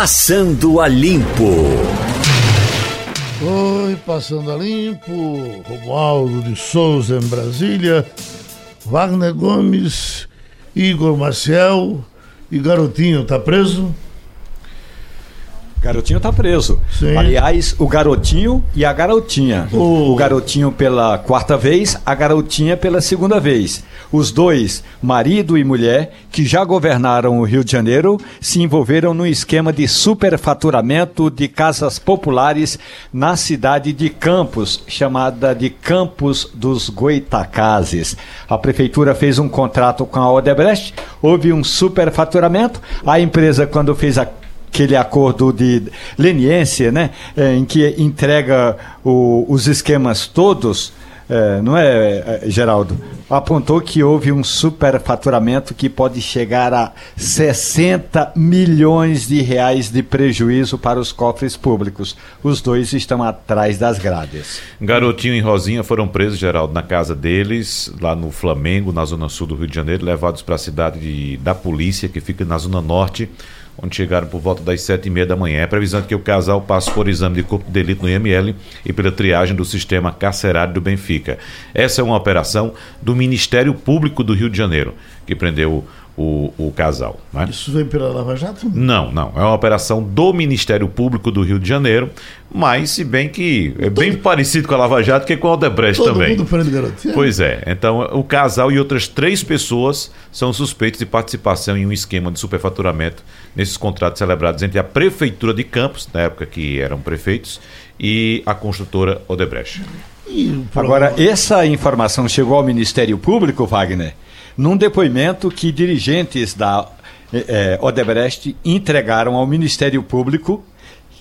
Passando a Limpo. Oi, Passando a Limpo. Romualdo de Souza em Brasília. Wagner Gomes, Igor Maciel e Garotinho, tá preso? Garotinho tá preso. Sim. Aliás, o garotinho e a garotinha. O- O garotinho pela quarta vez, a garotinha pela segunda vez. Os dois, marido e mulher, que já governaram o Rio de Janeiro, se envolveram num esquema de superfaturamento de casas populares na cidade de Campos, chamada de Campos dos Goitacazes. A prefeitura fez um contrato com a Odebrecht, houve um superfaturamento. A empresa, quando fez a aquele acordo de leniência, né, eh, em que entrega o- os esquemas todos, eh, não é, eh, Geraldo? Apontou que houve um superfaturamento que pode chegar a 60 milhões de reais de prejuízo para os cofres públicos. Os dois estão atrás das grades. Garotinho e Rosinha foram presos, Geraldo, na casa deles, lá no Flamengo, na zona sul do Rio de Janeiro, levados para a cidade de- da polícia, que fica na zona norte, onde chegaram por volta das sete e meia da manhã. É previsão que o casal passe por exame de corpo de delito no IML e pela triagem do sistema carcerário do Benfica. Essa é uma operação do Ministério Público do Rio de Janeiro, que prendeu o, o casal. né? Isso vem pela Lava Jato? Não, não. É uma operação do Ministério Público do Rio de Janeiro, mas se bem que é bem parecido com a Lava Jato que com a Odebrecht Todo também. mundo prende garotinho? Pois é. Então, o casal e outras três pessoas são suspeitos de participação em um esquema de superfaturamento nesses contratos celebrados entre a Prefeitura de Campos, na época que eram prefeitos, e a construtora Odebrecht. E Agora, essa informação chegou ao Ministério Público, Wagner, num depoimento que dirigentes da eh, eh, Odebrecht entregaram ao Ministério Público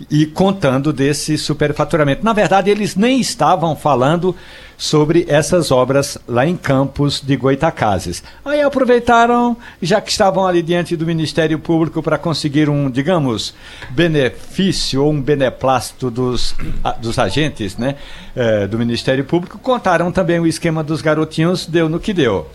e contando desse superfaturamento. Na verdade, eles nem estavam falando sobre essas obras lá em Campos de Goitacazes. Aí aproveitaram, já que estavam ali diante do Ministério Público para conseguir um, digamos, benefício ou um beneplácito dos, dos agentes né, eh, do Ministério Público, contaram também o esquema dos garotinhos, deu no que deu.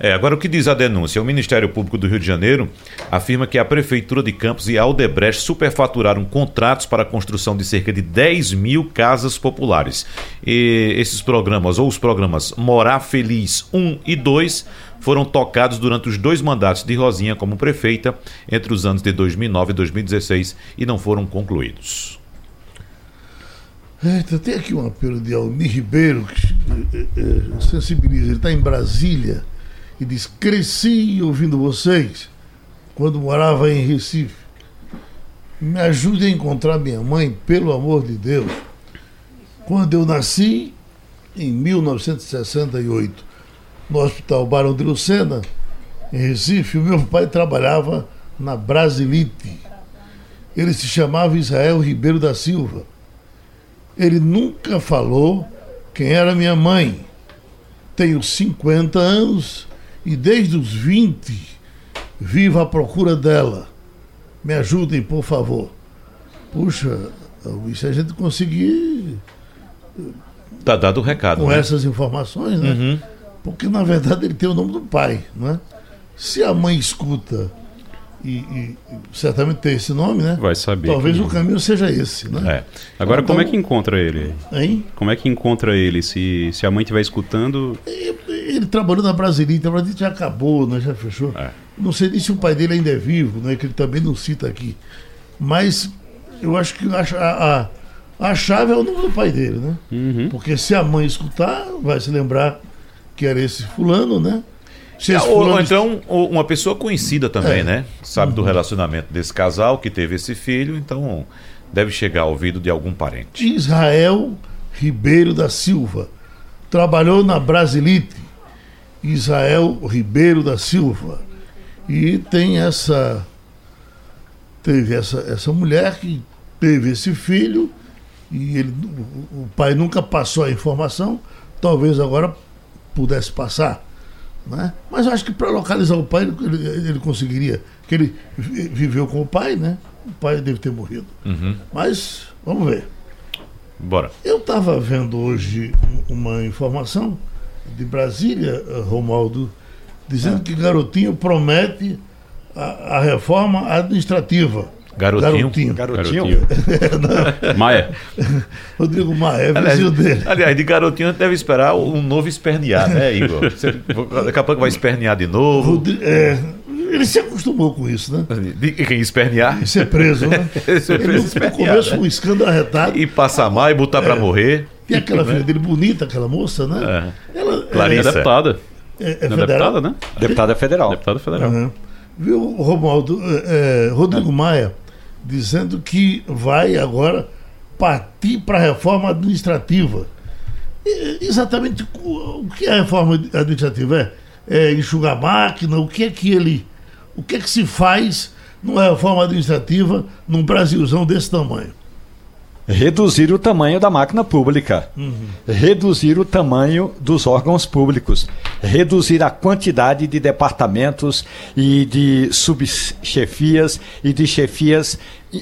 É, agora o que diz a denúncia? O Ministério Público do Rio de Janeiro afirma que a Prefeitura de Campos e a Aldebrecht superfaturaram contratos para a construção de cerca de 10 mil casas populares. E esses programas, ou os programas Morar Feliz 1 e 2, foram tocados durante os dois mandatos de Rosinha como prefeita entre os anos de 2009 e 2016 e não foram concluídos. Eita, tem aqui um apelo de Almir Ribeiro que eh, eh, sensibiliza. Ele está em Brasília e diz: Cresci ouvindo vocês quando morava em Recife. Me ajude a encontrar minha mãe, pelo amor de Deus. Quando eu nasci, em 1968, no Hospital Barão de Lucena, em Recife, o meu pai trabalhava na Brasilite. Ele se chamava Israel Ribeiro da Silva. Ele nunca falou quem era minha mãe. Tenho 50 anos e desde os 20 vivo à procura dela. Me ajudem, por favor. Puxa, e se a gente conseguir Tá dado o recado. com né? essas informações, né? Uhum. Porque na verdade ele tem o nome do pai, não é? Se a mãe escuta e, e certamente tem esse nome, né? Vai saber. Talvez o caminho seja esse, né? É. Agora, Então- como é que encontra ele? Hein? Como é que encontra ele? Se, se a mãe estiver escutando, Ele trabalhou na Brasilita, a Brasilita já acabou, né? já fechou. É. Não sei nem se o pai dele ainda é vivo, né? que ele também não cita aqui. Mas eu acho que a, a, a chave é o nome do pai dele, né? Uhum. Porque se a mãe escutar, vai se lembrar que era esse fulano, né? Esse Ou, ou então ou uma pessoa conhecida também, É. né? Sabe do relacionamento desse casal que teve esse filho, então deve chegar ao ouvido de algum parente. Israel Ribeiro da Silva. Trabalhou na Brasilite. Israel Ribeiro da Silva. E tem essa. Teve essa, essa mulher que teve esse filho e ele, o, pai nunca passou a informação, talvez agora pudesse passar. Né? Mas eu acho que para localizar o pai ele, ele conseguiria. Que ele vi- viveu com o pai, né? O pai deve ter morrido. Uhum. Mas vamos ver. Bora. Eu estava vendo hoje uma informação de Brasília, eh, Romualdo, dizendo que Garotinho promete a, a reforma administrativa. Garotinho. Garotinho. Garotinho. Maia. Rodrigo Maia, é Aliás, dele. aliás, de garotinho a gente deve esperar um novo espernear, né, Igor? Você, daqui a pouco vai espernear de novo. Rodri- é, ele se acostumou com isso, né? De quem espernear? E ser preso, né? Ser Ele, preso, no espernear, começo né? um escândalo arretado. E passar mal e botar pra morrer. Tem aquela filha dele bonita, aquela moça, né? É Clarissa. deputada. é, é, é É federal. deputada, né? Deputada federal. Deputada federal. Aham. Viu, Romualdo? é, é, Rodrigo Maia dizendo que vai agora partir para a reforma administrativa. E, exatamente o o que é a reforma administrativa? É, é enxugar a máquina? O que é que ele. O que é que se faz numa reforma administrativa num Brasilzão desse tamanho? Reduzir o tamanho da máquina pública, reduzir o tamanho dos órgãos públicos, reduzir a quantidade de departamentos e de subchefias e de chefias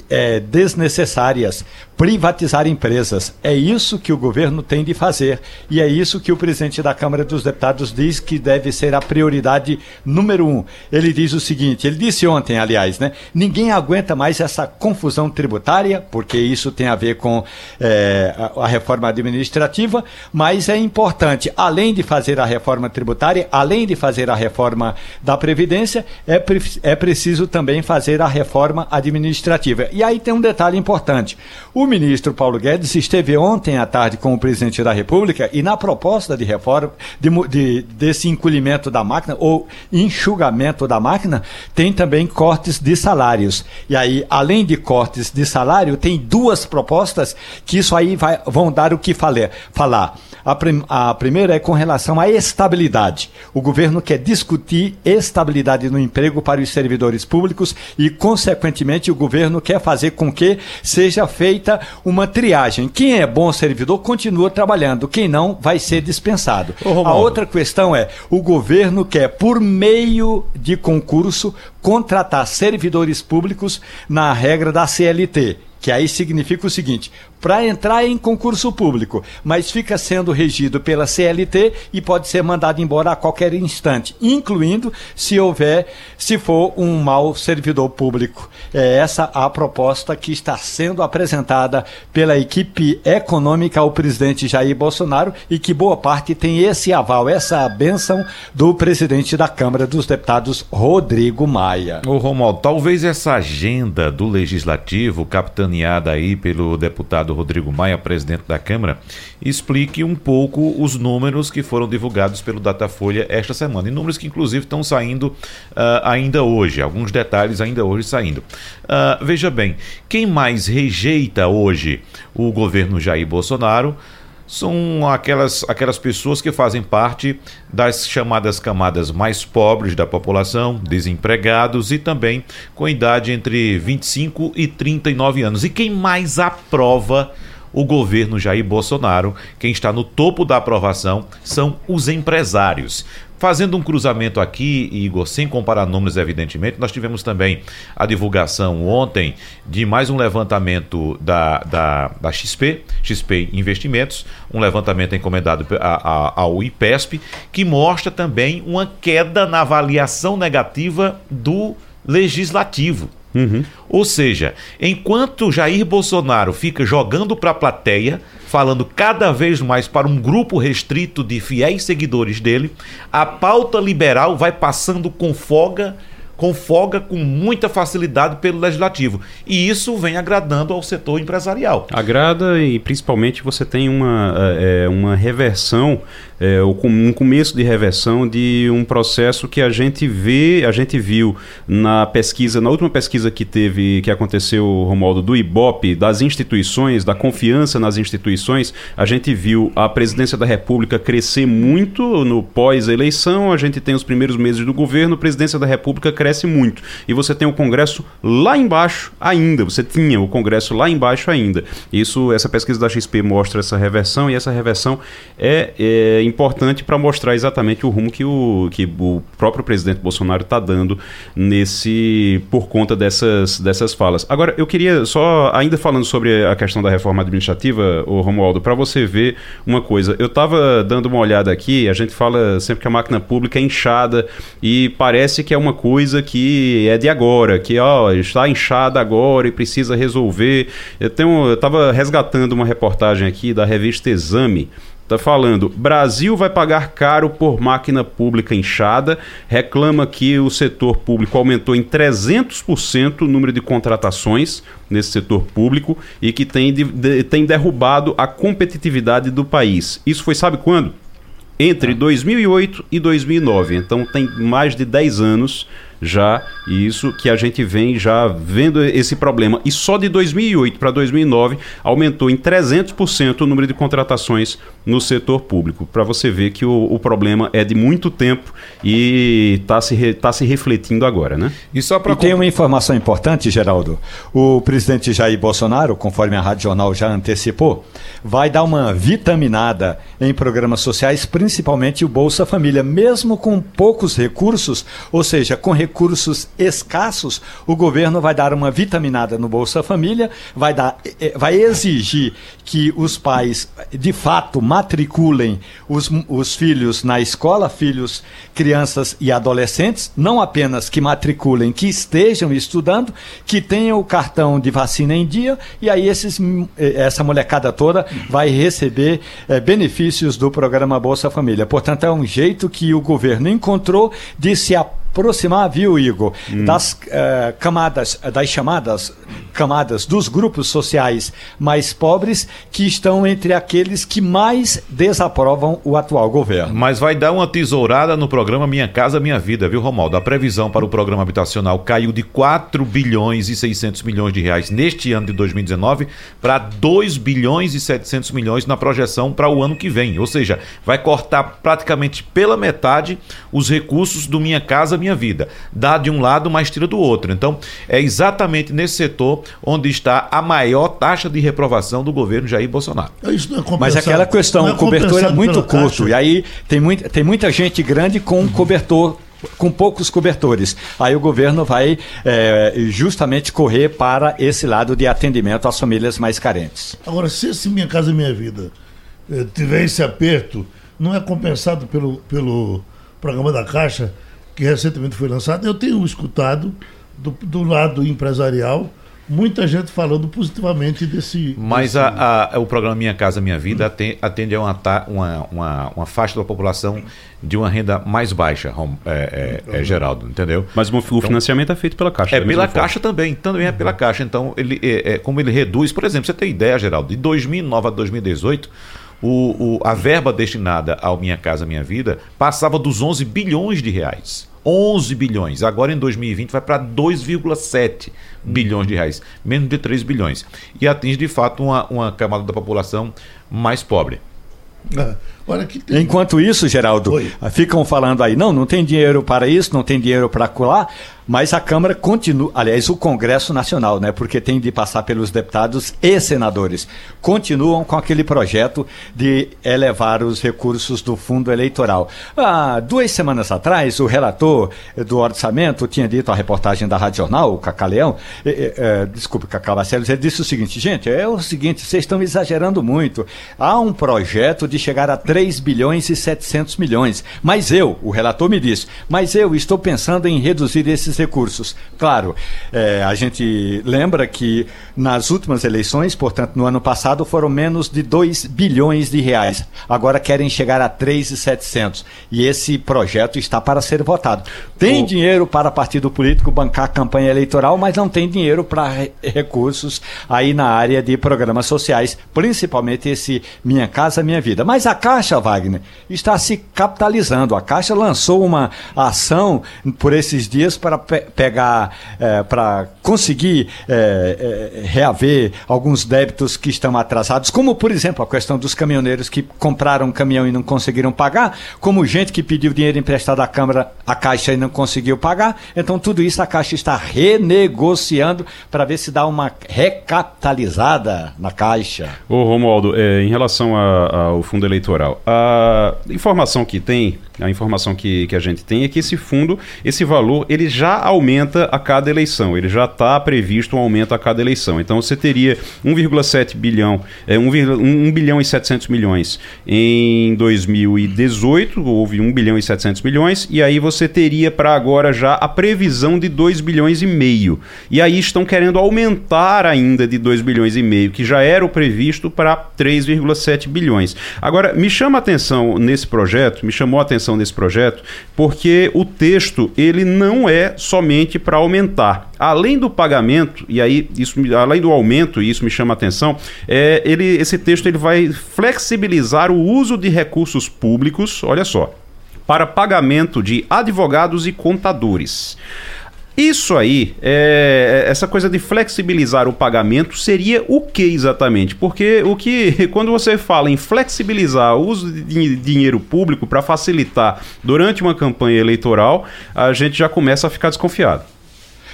eh, desnecessárias, privatizar empresas. É isso que o governo tem de fazer e é isso que o presidente da Câmara dos Deputados diz que deve ser a prioridade número um. Ele diz o seguinte: ele disse ontem, aliás, né? Ninguém aguenta mais essa confusão tributária, porque isso tem a ver com a, a reforma administrativa, mas é importante, além de fazer a reforma tributária, além de fazer a reforma da Previdência, é, pre- é preciso também fazer a reforma administrativa. E aí tem um detalhe importante. O ministro Paulo Guedes esteve ontem à tarde com o presidente da República e na proposta de reforma, de de- desse encolhimento da máquina, ou enxugamento da máquina, tem também cortes de salários. E aí, além de cortes de salário, tem duas propostas que isso aí vai- vão dar o que fale- falar. A, prim- a primeira é com relação à estabilidade. O governo quer discutir estabilidade no emprego para os servidores públicos e, consequentemente, o governo quer fazer com que seja feita uma triagem. Quem é bom servidor continua trabalhando, quem não vai ser dispensado. Ô. A outra questão é: o governo quer, por meio de concurso, contratar servidores públicos na regra da CLT. Que aí significa o seguinte: para entrar em concurso público, mas fica sendo regido pela CLT e pode ser mandado embora a qualquer instante, incluindo se houver, se for um mau servidor público. É essa a proposta que está sendo apresentada pela equipe econômica ao presidente Jair Bolsonaro e que boa parte tem esse aval, essa benção do presidente da Câmara dos Deputados, Rodrigo Maia. Ô Romualdo, talvez essa agenda do Legislativo, capitaneada aí pelo deputado Rodrigo Maia, presidente da Câmara, explique um pouco os números que foram divulgados pelo Datafolha esta semana. E números que, inclusive, estão saindo ah, ainda hoje, alguns detalhes ainda hoje saindo. Ah, veja bem, quem mais rejeita hoje o governo Jair Bolsonaro são aquelas, aquelas pessoas que fazem parte das chamadas camadas mais pobres da população, desempregados e também com idade entre 25 e 39 anos. E quem mais aprova o governo Jair Bolsonaro, quem está no topo da aprovação, são os empresários. Fazendo um cruzamento aqui, Igor, sem comparar números, evidentemente, nós tivemos também a divulgação ontem de mais um levantamento da, da, da XP, XP Investimentos, um levantamento encomendado a- a- ao IPESP, que mostra também uma queda na avaliação negativa do legislativo. Ou seja, enquanto Jair Bolsonaro fica jogando para a plateia, falando cada vez mais para um grupo restrito de fiéis seguidores dele, a pauta liberal vai passando com folga, com folga, com muita facilidade pelo legislativo. E isso vem agradando ao setor empresarial. Agrada e principalmente você tem uma, eh, uma reversão, com- um começo de reversão de um processo que a gente vê, a gente viu na pesquisa, na última pesquisa que teve, que aconteceu, Romualdo, do IBOP, das instituições, da confiança nas instituições, a gente viu a presidência da República crescer muito no pós-eleição, a gente tem os primeiros meses do governo, a presidência da República cresce muito. E você tem o Congresso lá embaixo ainda, você tinha o Congresso lá embaixo ainda. Isso, essa pesquisa da XP mostra essa reversão e essa reversão é, é importante para mostrar exatamente o rumo que o, que o próprio presidente Bolsonaro está dando nesse por conta dessas, dessas falas. Agora, eu queria só, ainda falando sobre a questão da reforma administrativa, o Romualdo, para você ver uma coisa. Eu estava dando uma olhada aqui, a gente fala sempre que a máquina pública é inchada e parece que é uma coisa que é de agora, que ó, está inchada agora e precisa resolver. Eu tenho, eu resgatando uma reportagem aqui da revista Exame Está falando, Brasil vai pagar caro por máquina pública inchada, reclama que o setor público aumentou em 300% o número de contratações nesse setor público e que tem, de, de, tem derrubado a competitividade do país. Isso foi, sabe quando? Entre 2008 e 2009. Então tem mais de 10 anos já isso que a gente vem já vendo esse problema. E só de 2008 para 2009 aumentou em 300% o número de contratações no setor público. Para você ver que o, o, problema é de muito tempo e está se, re, tá se refletindo agora, né? E, só e tem uma informação importante, Geraldo. O presidente Jair Bolsonaro, conforme a Rádio Jornal já antecipou, vai dar uma vitaminada em programas sociais, principalmente o Bolsa Família, mesmo com poucos recursos, ou seja, com recursos recursos escassos, o governo vai dar uma vitaminada no Bolsa Família, vai, dar, eh, eh, vai exigir que os pais, de fato, matriculem os, os filhos na escola, filhos, crianças e adolescentes, não apenas que matriculem, que estejam estudando, que tenham o cartão de vacina em dia, e aí esses, eh, essa molecada toda vai receber é, benefícios do programa Bolsa Família. Portanto, é um jeito que o governo encontrou de se apoiar aproximar, viu, Igor, hum. das uh, camadas, das chamadas camadas dos grupos sociais mais pobres que estão entre aqueles que mais desaprovam o atual governo. Mas vai dar uma tesourada no programa Minha Casa Minha Vida, viu, Romaldo? A previsão para o programa habitacional caiu de 4 bilhões e 600 milhões de reais neste ano de 2019 para 2 bilhões e 700 milhões na projeção para o ano que vem. Ou seja, vai cortar praticamente pela metade os recursos do Minha Casa minha vida. Dá de um lado, mas tira do outro. Então, é exatamente nesse setor onde está a maior taxa de reprovação do governo Jair Bolsonaro. Isso não é mas aquela questão, é o cobertor é muito curto. E aí tem, muito, tem muita gente grande com cobertor com poucos cobertores. Aí o governo vai é, justamente correr para esse lado de atendimento às famílias mais carentes. Agora, se esse Minha Casa Minha Vida eh, tiver esse aperto, não é compensado pelo, pelo programa da Caixa, que recentemente foi lançado, eu tenho escutado do, do lado empresarial muita gente falando positivamente desse. Mas desse... A, a, o programa Minha Casa Minha Vida atende, atende a uma, uma, uma, uma, faixa da população de uma renda mais baixa, é, é, é Geraldo, entendeu? Mas o então, financiamento é feito pela Caixa. É pela Caixa também, também é pela Caixa. Então, ele, é, é, como ele reduz, por exemplo, você tem ideia, Geraldo, de 2009 a 2018 o, o, a verba destinada ao Minha Casa Minha Vida passava dos 11 bilhões de reais. 11 bilhões. Agora em 2020 vai para 2,7 bilhões de reais, menos de 3 bilhões. E atinge de fato uma, uma camada da população mais pobre. É. Enquanto isso, Geraldo, Oi. ficam falando aí, não, não tem dinheiro para isso, não tem dinheiro para colar, mas a Câmara continua, aliás, o Congresso Nacional, né, porque tem de passar pelos deputados e senadores, continuam com aquele projeto de elevar os recursos do fundo eleitoral. Há duas semanas atrás, o relator do orçamento tinha dito à reportagem da Rádio Jornal, o Cacaleão, eh, eh, desculpe, Cacá Barcelos, ele disse o seguinte, gente, é o seguinte, vocês estão exagerando muito. Há um projeto de chegar a 3 bilhões e 700 milhões. Mas eu, o relator me disse, mas eu estou pensando em reduzir esses recursos. Claro, é, a gente lembra que nas últimas eleições, portanto no ano passado, foram menos de 2 bilhões de reais. Agora querem chegar a 3,700. E esse projeto está para ser votado. Tem o... dinheiro para partido político bancar campanha eleitoral, mas não tem dinheiro para re recursos aí na área de programas sociais, principalmente esse Minha Casa Minha Vida. Mas a Caixa Caixa, Wagner, está se capitalizando. A Caixa lançou uma ação por esses dias para pe pegar, é, para conseguir é, é, reaver alguns débitos que estão atrasados, como, por exemplo, a questão dos caminhoneiros que compraram um caminhão e não conseguiram pagar, como gente que pediu dinheiro emprestado à Câmara, à Caixa e não conseguiu pagar. Então, tudo isso a Caixa está renegociando para ver se dá uma recapitalizada na Caixa. Ô, Romualdo, é, em relação a, ao fundo eleitoral, a informação que tem, a informação que, que a gente tem é que esse fundo, esse valor, ele já já aumenta a cada eleição. Ele já está previsto um aumento a cada eleição. Então você teria 1,7 bilhão, é, 1, 1 bilhão e 700 milhões em 2018, houve 1 bilhão e 700 milhões, e aí você teria para agora já a previsão de 2 bilhões e meio. E aí estão querendo aumentar ainda de 2 bilhões e meio, que já era o previsto para 3,7 bilhões. Agora, me chama atenção nesse projeto, me chamou a atenção nesse projeto, porque o texto ele não é somente para aumentar. Além do pagamento, e aí isso além do aumento, e isso me chama a atenção, é, ele, esse texto ele vai flexibilizar o uso de recursos públicos, olha só, para pagamento de advogados e contadores. Isso aí, é, essa coisa de flexibilizar o pagamento seria o que exatamente? Porque o que, quando você fala em flexibilizar o uso de dinheiro público para facilitar durante uma campanha eleitoral, a gente já começa a ficar desconfiado.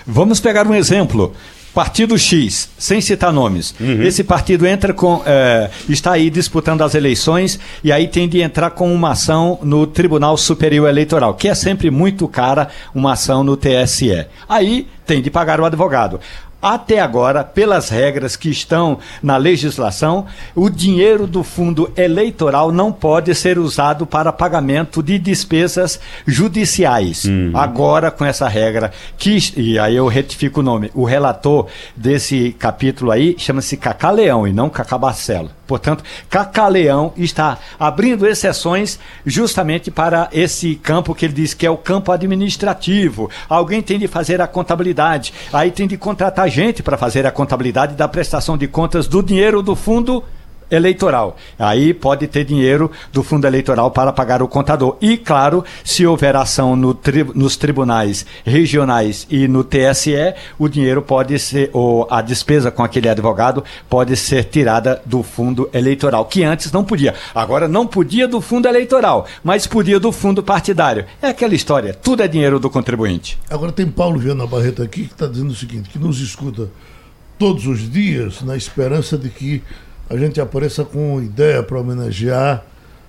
Vamos pegar um exemplo. Partido X, sem citar nomes. Uhum. Esse partido entra com. É, está aí disputando as eleições e aí tem de entrar com uma ação no Tribunal Superior Eleitoral, que é sempre muito cara uma ação no TSE. Aí tem de pagar o advogado até agora, pelas regras que estão na legislação, o dinheiro do fundo eleitoral não pode ser usado para pagamento de despesas judiciais. Uhum. Agora, com essa regra, que, e aí eu retifico o nome, o relator desse capítulo aí chama-se Cacá Leão e não Cacá Barcelo. Portanto, Cacaleão está abrindo exceções justamente para esse campo que ele diz que é o campo administrativo. Alguém tem de fazer a contabilidade, aí tem de contratar gente para fazer a contabilidade da prestação de contas do dinheiro do fundo eleitoral. Aí pode ter dinheiro do fundo eleitoral para pagar o contador. E, claro, se houver ação no tri nos tribunais regionais e no TSE, o dinheiro pode ser, ou a despesa com aquele advogado pode ser tirada do fundo eleitoral, que antes não podia. Agora não podia do fundo eleitoral, mas podia do fundo partidário. É aquela história, tudo é dinheiro do contribuinte. Agora tem Paulo Viana Barreto aqui que está dizendo o seguinte, que nos escuta todos os dias na esperança de que a gente apareça com ideia para homenagear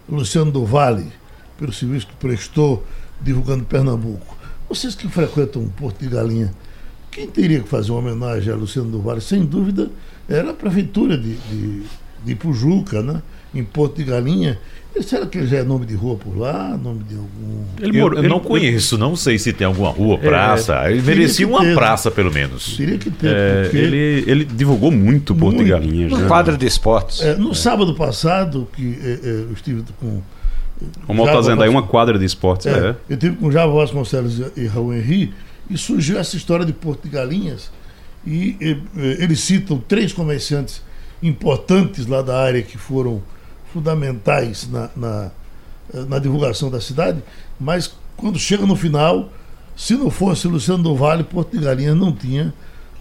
Luciano do Vale, pelo serviço que prestou divulgando Pernambuco. Vocês que frequentam Porto de Galinha, quem teria que fazer uma homenagem a Luciano do Vale? Sem dúvida, era a prefeitura de, de, de Pujuca, né? Em Porto de Galinha, Será que ele já é nome de rua por lá? Nome de algum. Ele eu, eu não conheço, não sei se tem alguma rua, é, praça. É, ele merecia uma ter, praça, pelo menos. Teria que ter. É, porque... ele, ele divulgou muito Porto muito. de Galinhas. Né? Quadra de esportes. É, no sábado passado, que é, é, eu estive com. O Mal está dizendo aí uma quadra de esportes. É, Eu estive com Java Vasconcelos e Raul Henri e surgiu essa história de Porto de Galinhas. E, e eles citam três comerciantes importantes lá da área que foram fundamentais na, na, na, divulgação da cidade, mas quando chega no final, se não fosse Luciano do Vale, Porto de Galinhas não tinha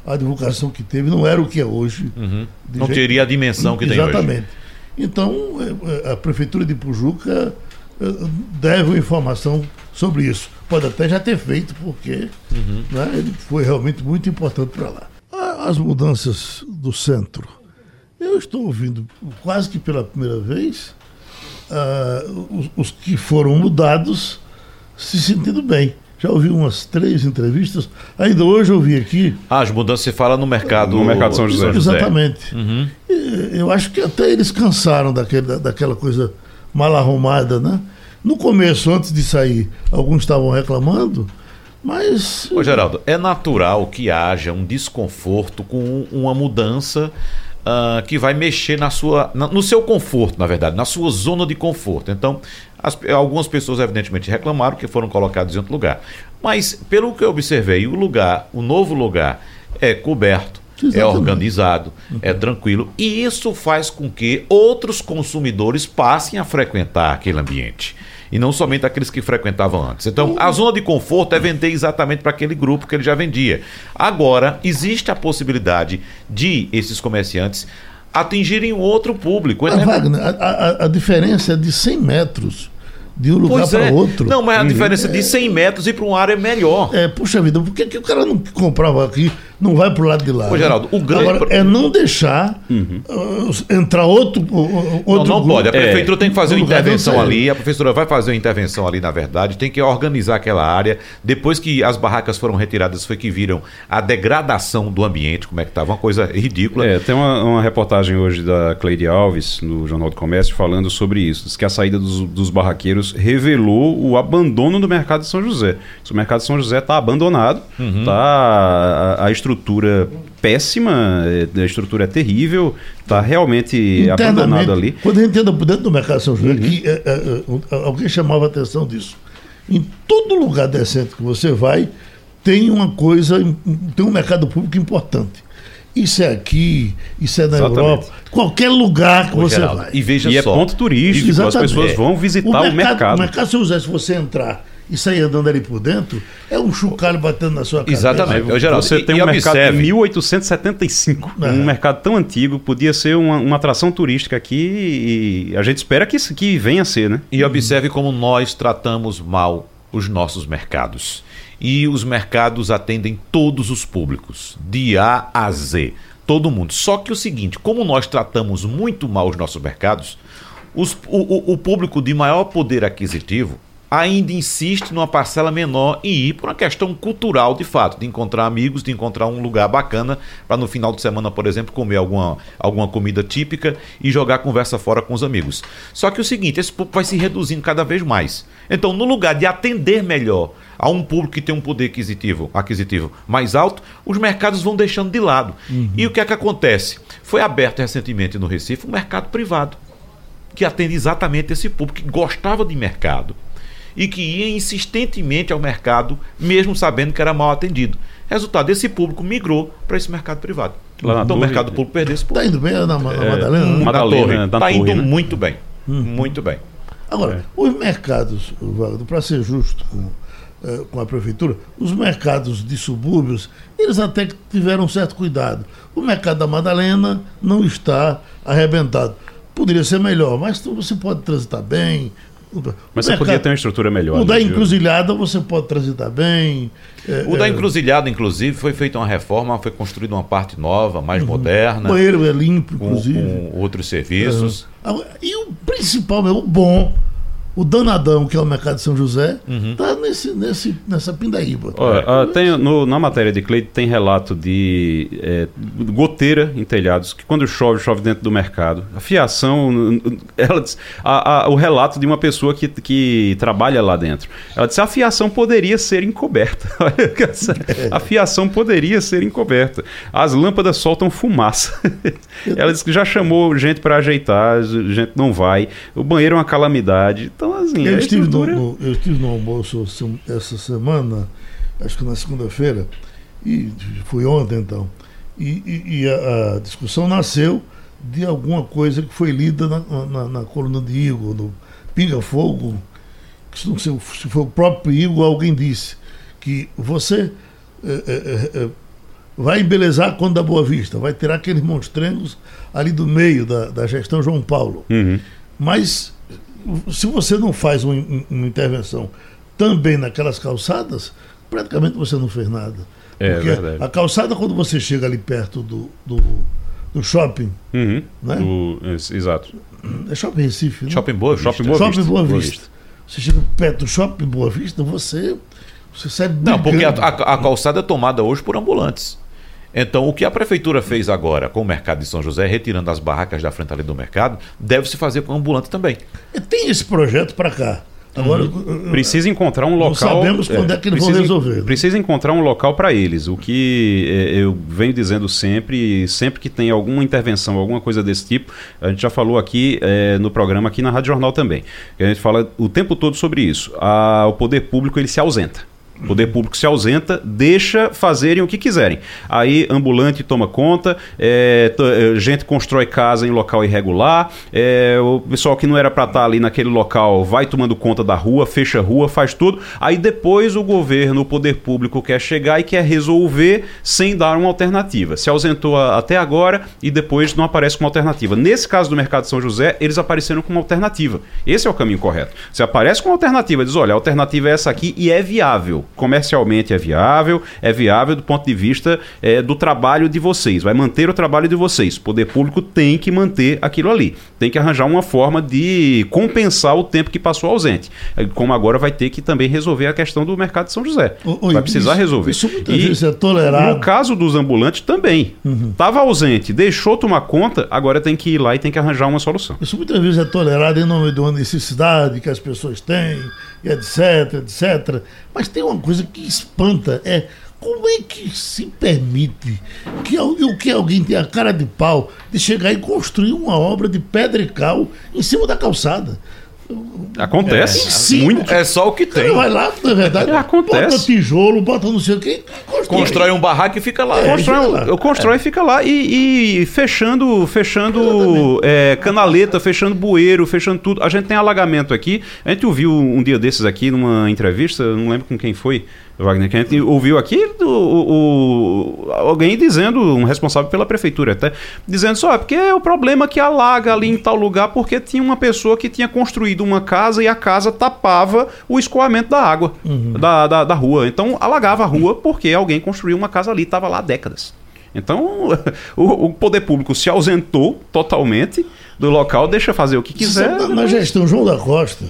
a divulgação que teve, não era o que é hoje. Uhum. Não jeito... teria a dimensão que Exatamente. tem hoje. Exatamente. Então, é, é, a Prefeitura de Pujuca é, deve uma informação sobre isso. Pode até já ter feito, porque uhum. né, ele foi realmente muito importante para lá. As mudanças do centro eu estou ouvindo quase que pela primeira vez uh, os, os, que foram mudados se sentindo bem. Já ouvi umas três entrevistas. Ainda hoje eu ouvi aqui. Ah, as mudanças se fala no mercado, no mercado São José. Exatamente. Uhum. Eu acho que até eles cansaram daquele, daquela coisa mal arrumada, né? No começo, antes de sair, alguns estavam reclamando, mas. Ô, Geraldo, é natural que haja um desconforto com uma mudança uh, que vai mexer na sua, na, no seu conforto, na verdade, na sua zona de conforto. Então, as, algumas pessoas evidentemente reclamaram que foram colocados em outro lugar. Mas, pelo que eu observei, o lugar, o novo lugar, é coberto. É Exatamente. É organizado, uhum. é tranquilo, e isso faz com que outros consumidores passem a frequentar aquele ambiente e não somente aqueles que frequentavam antes. Então, a zona de conforto é vender exatamente para aquele grupo que ele já vendia. Agora, existe a possibilidade de esses comerciantes atingirem outro público. Mas, Wagner, a, a, a diferença é de 100 metros de um lugar para é. outro. Não, mas a diferença é de 100 metros e para uma área melhor. É, puxa vida, por que, que o cara não comprava aqui não vai pro lado de lá. Ô, Geraldo, o grande Agora, pro- é não deixar uh, entrar outro, uh, Não, outro não grupo. pode. A prefeitura tem que fazer uma intervenção ali. A prefeitura vai fazer uma intervenção ali, na verdade. Tem que organizar aquela área. Depois que as barracas foram retiradas, foi que viram a degradação do ambiente, como é que estava. Uma coisa ridícula. É, tem uma, uma reportagem hoje da Cleide Alves, no Jornal do Comércio, falando sobre isso. Diz que a saída dos, dos barraqueiros revelou o abandono do mercado de São José. O mercado de São José está abandonado, tá, a, a estrutura péssima, é, a estrutura é terrível, está realmente abandonado ali. Uhum. Quando a gente entra por dentro do mercado São José, que, é, é, é, alguém chamava a atenção disso. Em todo lugar decente que você vai, tem uma coisa, tem um mercado público importante. Isso é aqui, isso é na Exatamente. Europa, qualquer lugar que Ô, você Geraldo, vai. E veja E é só. ponto turístico, as Exatamente. pessoas vão visitar o mercado. O mercado São José, se você entrar e sair andando ali por dentro, é um chocalho batendo na sua cabeça. Exatamente. Ô, Geraldo, Você e- tem e um mercado de observe- 1875, É. um mercado tão antigo, podia ser uma, uma atração turística aqui e a gente espera que, isso- que venha a ser, né? E observe como nós tratamos mal os nossos mercados. E os mercados atendem todos os públicos, de A a Z, todo mundo. Só que o seguinte, como nós tratamos muito mal os nossos mercados, os- o, o- o público de maior poder aquisitivo ainda insiste numa parcela menor em ir por uma questão cultural, de fato, de encontrar amigos, de encontrar um lugar bacana para no final de semana, por exemplo, comer alguma, alguma comida típica e jogar conversa fora com os amigos. Só que o seguinte, esse público vai se reduzindo cada vez mais. Então, no lugar de atender melhor a um público que tem um poder aquisitivo, aquisitivo mais alto, os mercados vão deixando de lado. E o que é que acontece? Foi aberto recentemente no Recife um mercado privado que atende exatamente esse público que gostava de mercado e que ia insistentemente ao mercado, mesmo sabendo que era mal atendido. Resultado, esse público migrou para esse mercado privado. Lá na então o mercado público perdeu esse Está público. indo bem na, na É, Madalena? uma- Na Madalena, torre. Está indo né? muito bem. Muito bem. Agora, os mercados, para ser justo com, eh, com a prefeitura, os mercados de subúrbios, eles até que tiveram um certo cuidado. O mercado da Madalena não está arrebentado. Poderia ser melhor, mas você pode transitar bem. O Mas você mercado- podia ter uma estrutura melhor. O da né, encruzilhada você pode transitar bem. eh, O da eh, encruzilhada, inclusive, foi feita uma reforma, foi construída uma parte nova, mais O moderna, banheiro é limpo, com, inclusive. com outros serviços. E o principal, meu, o bom, o danadão, que é o mercado de São José, está nesse, nesse, nessa pindaíba. Olha, ah, tem, no- na matéria de Cleide tem relato de é, goteira em telhados, que quando chove, chove dentro do mercado. A fiação, ela diz- a- a- o relato de uma pessoa que, que trabalha lá dentro. Ela disse a fiação poderia ser encoberta. A fiação poderia ser encoberta. As lâmpadas soltam fumaça. Ela disse que já chamou gente para ajeitar, gente não vai. O banheiro é uma calamidade. Então, assim, Eu estive, no, estrutura- no- eu estive no almoço essa semana, acho que na segunda-feira, e fui ontem então. E, e- e a, a discussão nasceu de alguma coisa que foi lida na, na- na coluna de Igor, no Pinga Fogo, que se não sei se foi o próprio Igor, alguém disse que você eh, eh, eh, vai embelezar quando da Boa Vista, vai tirar aqueles monstrengos ali do meio da, da gestão João Paulo. Uhum. Mas se você não faz uma, uma intervenção também naquelas calçadas, praticamente você não fez nada. É, Porque verdade. a calçada, quando você chega ali perto do, do, do shopping, Uhum. Né? O- ex- exato. é shopping Recife, né? Shopping Boa Vista. Shopping Boa Shopping Vista. Boa Vista. Você chega perto do shopping Boa Vista, você, você sai Não, porque a, brigando. a- a calçada é tomada hoje por ambulantes. Então, o que a prefeitura fez agora com o mercado de São José, retirando as barracas da frente ali do mercado, deve se fazer com ambulante também. Tem esse projeto para cá. Agora, Uhum. Precisa encontrar um Não local. sabemos quando é que eles vão precisa- resolver, né? Precisa encontrar um local para eles. O que é, eu venho dizendo sempre, sempre que tem alguma intervenção, alguma coisa desse tipo, a gente já falou aqui é, no programa, aqui na Rádio Jornal também. A gente fala o tempo todo sobre isso. A- o poder público ele se ausenta. O poder público se ausenta, deixa fazerem o que quiserem. Aí ambulante toma conta, é, é, gente constrói casa em local irregular, é, o pessoal que não era para estar ali naquele local vai tomando conta da rua, fecha a rua, faz tudo. Aí depois o governo, o poder público quer chegar e quer resolver sem dar uma alternativa. Se ausentou a- até agora e depois não aparece com uma alternativa. Nesse caso do Mercado de São José, eles apareceram com uma alternativa. Esse é o caminho correto. Você aparece com alternativa, diz: olha, a alternativa é essa aqui e é viável. Comercialmente é viável, é viável do ponto de vista é, do trabalho de vocês, vai manter o trabalho de vocês. O poder público tem que manter aquilo ali, tem que arranjar uma forma de compensar o tempo que passou ausente. É, como agora vai ter que também resolver a questão do mercado de São José. Ô, vai precisar isso- resolver. isso muitas vezes é tolerado. No caso dos ambulantes também. Estava ausente, deixou tomar conta, agora tem que ir lá e tem que arranjar uma solução. Isso muitas vezes é tolerado em nome de uma necessidade que as pessoas têm, e etc, etc. Mas tem uma coisa que espanta, é como é que se permite que, que alguém tenha a cara de pau de chegar e construir uma obra de pedra e cal em cima da calçada? Acontece. Cima. Muito. É só o que cara tem. vai lá, na verdade, É, acontece. bota tijolo, bota não sei o quê, e constrói. Constrói um barraco e fica lá. É, Constrói, fica lá. eu constrói e fica lá. E, e fechando, fechando é, canaleta, fechando bueiro, fechando tudo. A gente tem alagamento aqui. A gente ouviu um dia desses aqui numa entrevista, não lembro com quem foi, Wagner, que a gente ouviu aqui do, o, o- alguém dizendo, um responsável pela prefeitura até, dizendo só, é porque é o problema que alaga ali em tal lugar, porque tinha uma pessoa que tinha construído uma casa e a casa tapava o escoamento da água da, da, da rua. Então alagava a rua porque alguém construiu uma casa ali, estava lá há décadas. Então, o, o poder público se ausentou totalmente do local, deixa fazer o que quiser. Na, na gestão João da Costa,